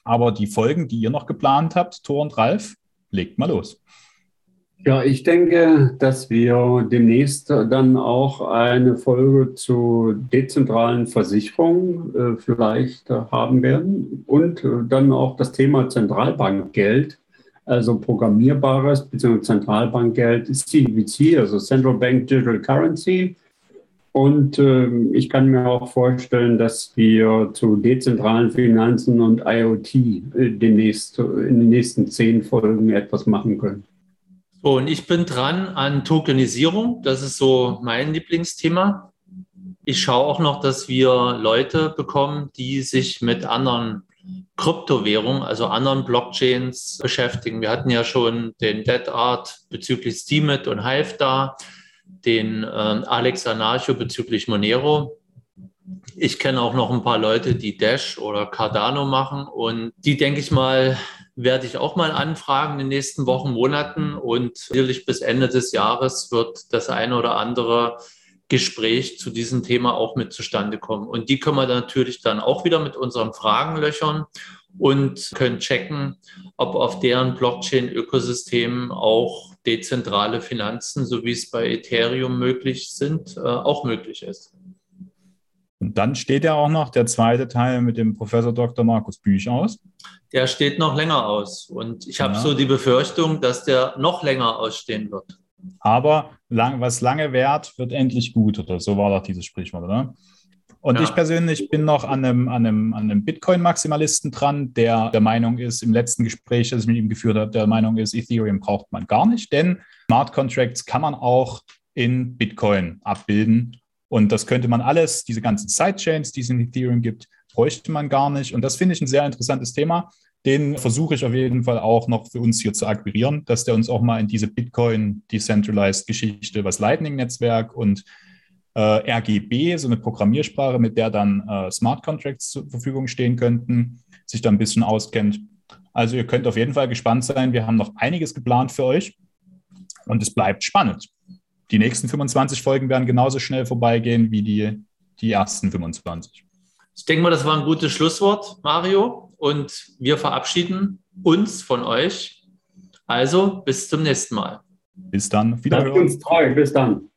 Aber die Folgen, die ihr noch geplant habt, Thor und Ralf, legt mal los. Ja, ich denke, dass wir demnächst dann auch eine Folge zu dezentralen Versicherungen äh, vielleicht haben werden und äh, dann auch das Thema Zentralbankgeld, also programmierbares bzw. Zentralbankgeld, CBC, also Central Bank Digital Currency. Und äh, ich kann mir auch vorstellen, dass wir zu dezentralen Finanzen und IoT äh, demnächst in den nächsten zehn Folgen etwas machen können. Und ich bin dran an Tokenisierung. Das ist so mein Lieblingsthema. Ich schaue auch noch, dass wir Leute bekommen, die sich mit anderen Kryptowährungen, also anderen Blockchains beschäftigen. Wir hatten ja schon den Dead Art bezüglich Steemit und Hive da, den äh, Alex Anarcho bezüglich Monero. Ich kenne auch noch ein paar Leute, die Dash oder Cardano machen und die, denke ich mal, werde ich auch mal anfragen in den nächsten Wochen, Monaten. Und sicherlich bis Ende des Jahres wird das eine oder andere Gespräch zu diesem Thema auch mit zustande kommen. Und die können wir dann natürlich dann auch wieder mit unseren Fragen löchern und können checken, ob auf deren Blockchain-Ökosystemen auch dezentrale Finanzen, so wie es bei Ethereum möglich sind, äh, auch möglich ist. Und dann steht ja auch noch der zweite Teil mit dem Professor Dr. Markus Büch aus der steht noch länger aus. Und ich habe ja. so die Befürchtung, dass der noch länger ausstehen wird. Aber lang, was lange währt, wird endlich gut, oder so war doch dieses Sprichwort, oder? Und ja. ich persönlich bin noch an einem, an einem, an einem Bitcoin-Maximalisten dran, der der Meinung ist, im letzten Gespräch, das ich mit ihm geführt habe, der Meinung ist, Ethereum braucht man gar nicht, denn Smart Contracts kann man auch in Bitcoin abbilden. Und das könnte man alles, diese ganzen Sidechains, die es in Ethereum gibt, bräuchte man gar nicht. Und das finde ich ein sehr interessantes Thema. Den versuche ich auf jeden Fall auch noch für uns hier zu akquirieren, dass der uns auch mal in diese Bitcoin Decentralized Geschichte, was Lightning-Netzwerk und äh, RGB, so eine Programmiersprache, mit der dann äh, Smart Contracts zur Verfügung stehen könnten, sich da ein bisschen auskennt. Also ihr könnt auf jeden Fall gespannt sein. Wir haben noch einiges geplant für euch und es bleibt spannend. Die nächsten 25 Folgen werden genauso schnell vorbeigehen wie die, die ersten 25. Ich denke mal, das war ein gutes Schlusswort, Mario. Und wir verabschieden uns von euch. Also bis zum nächsten Mal. Bis dann. Wiederhören. Uns treu. Bis dann.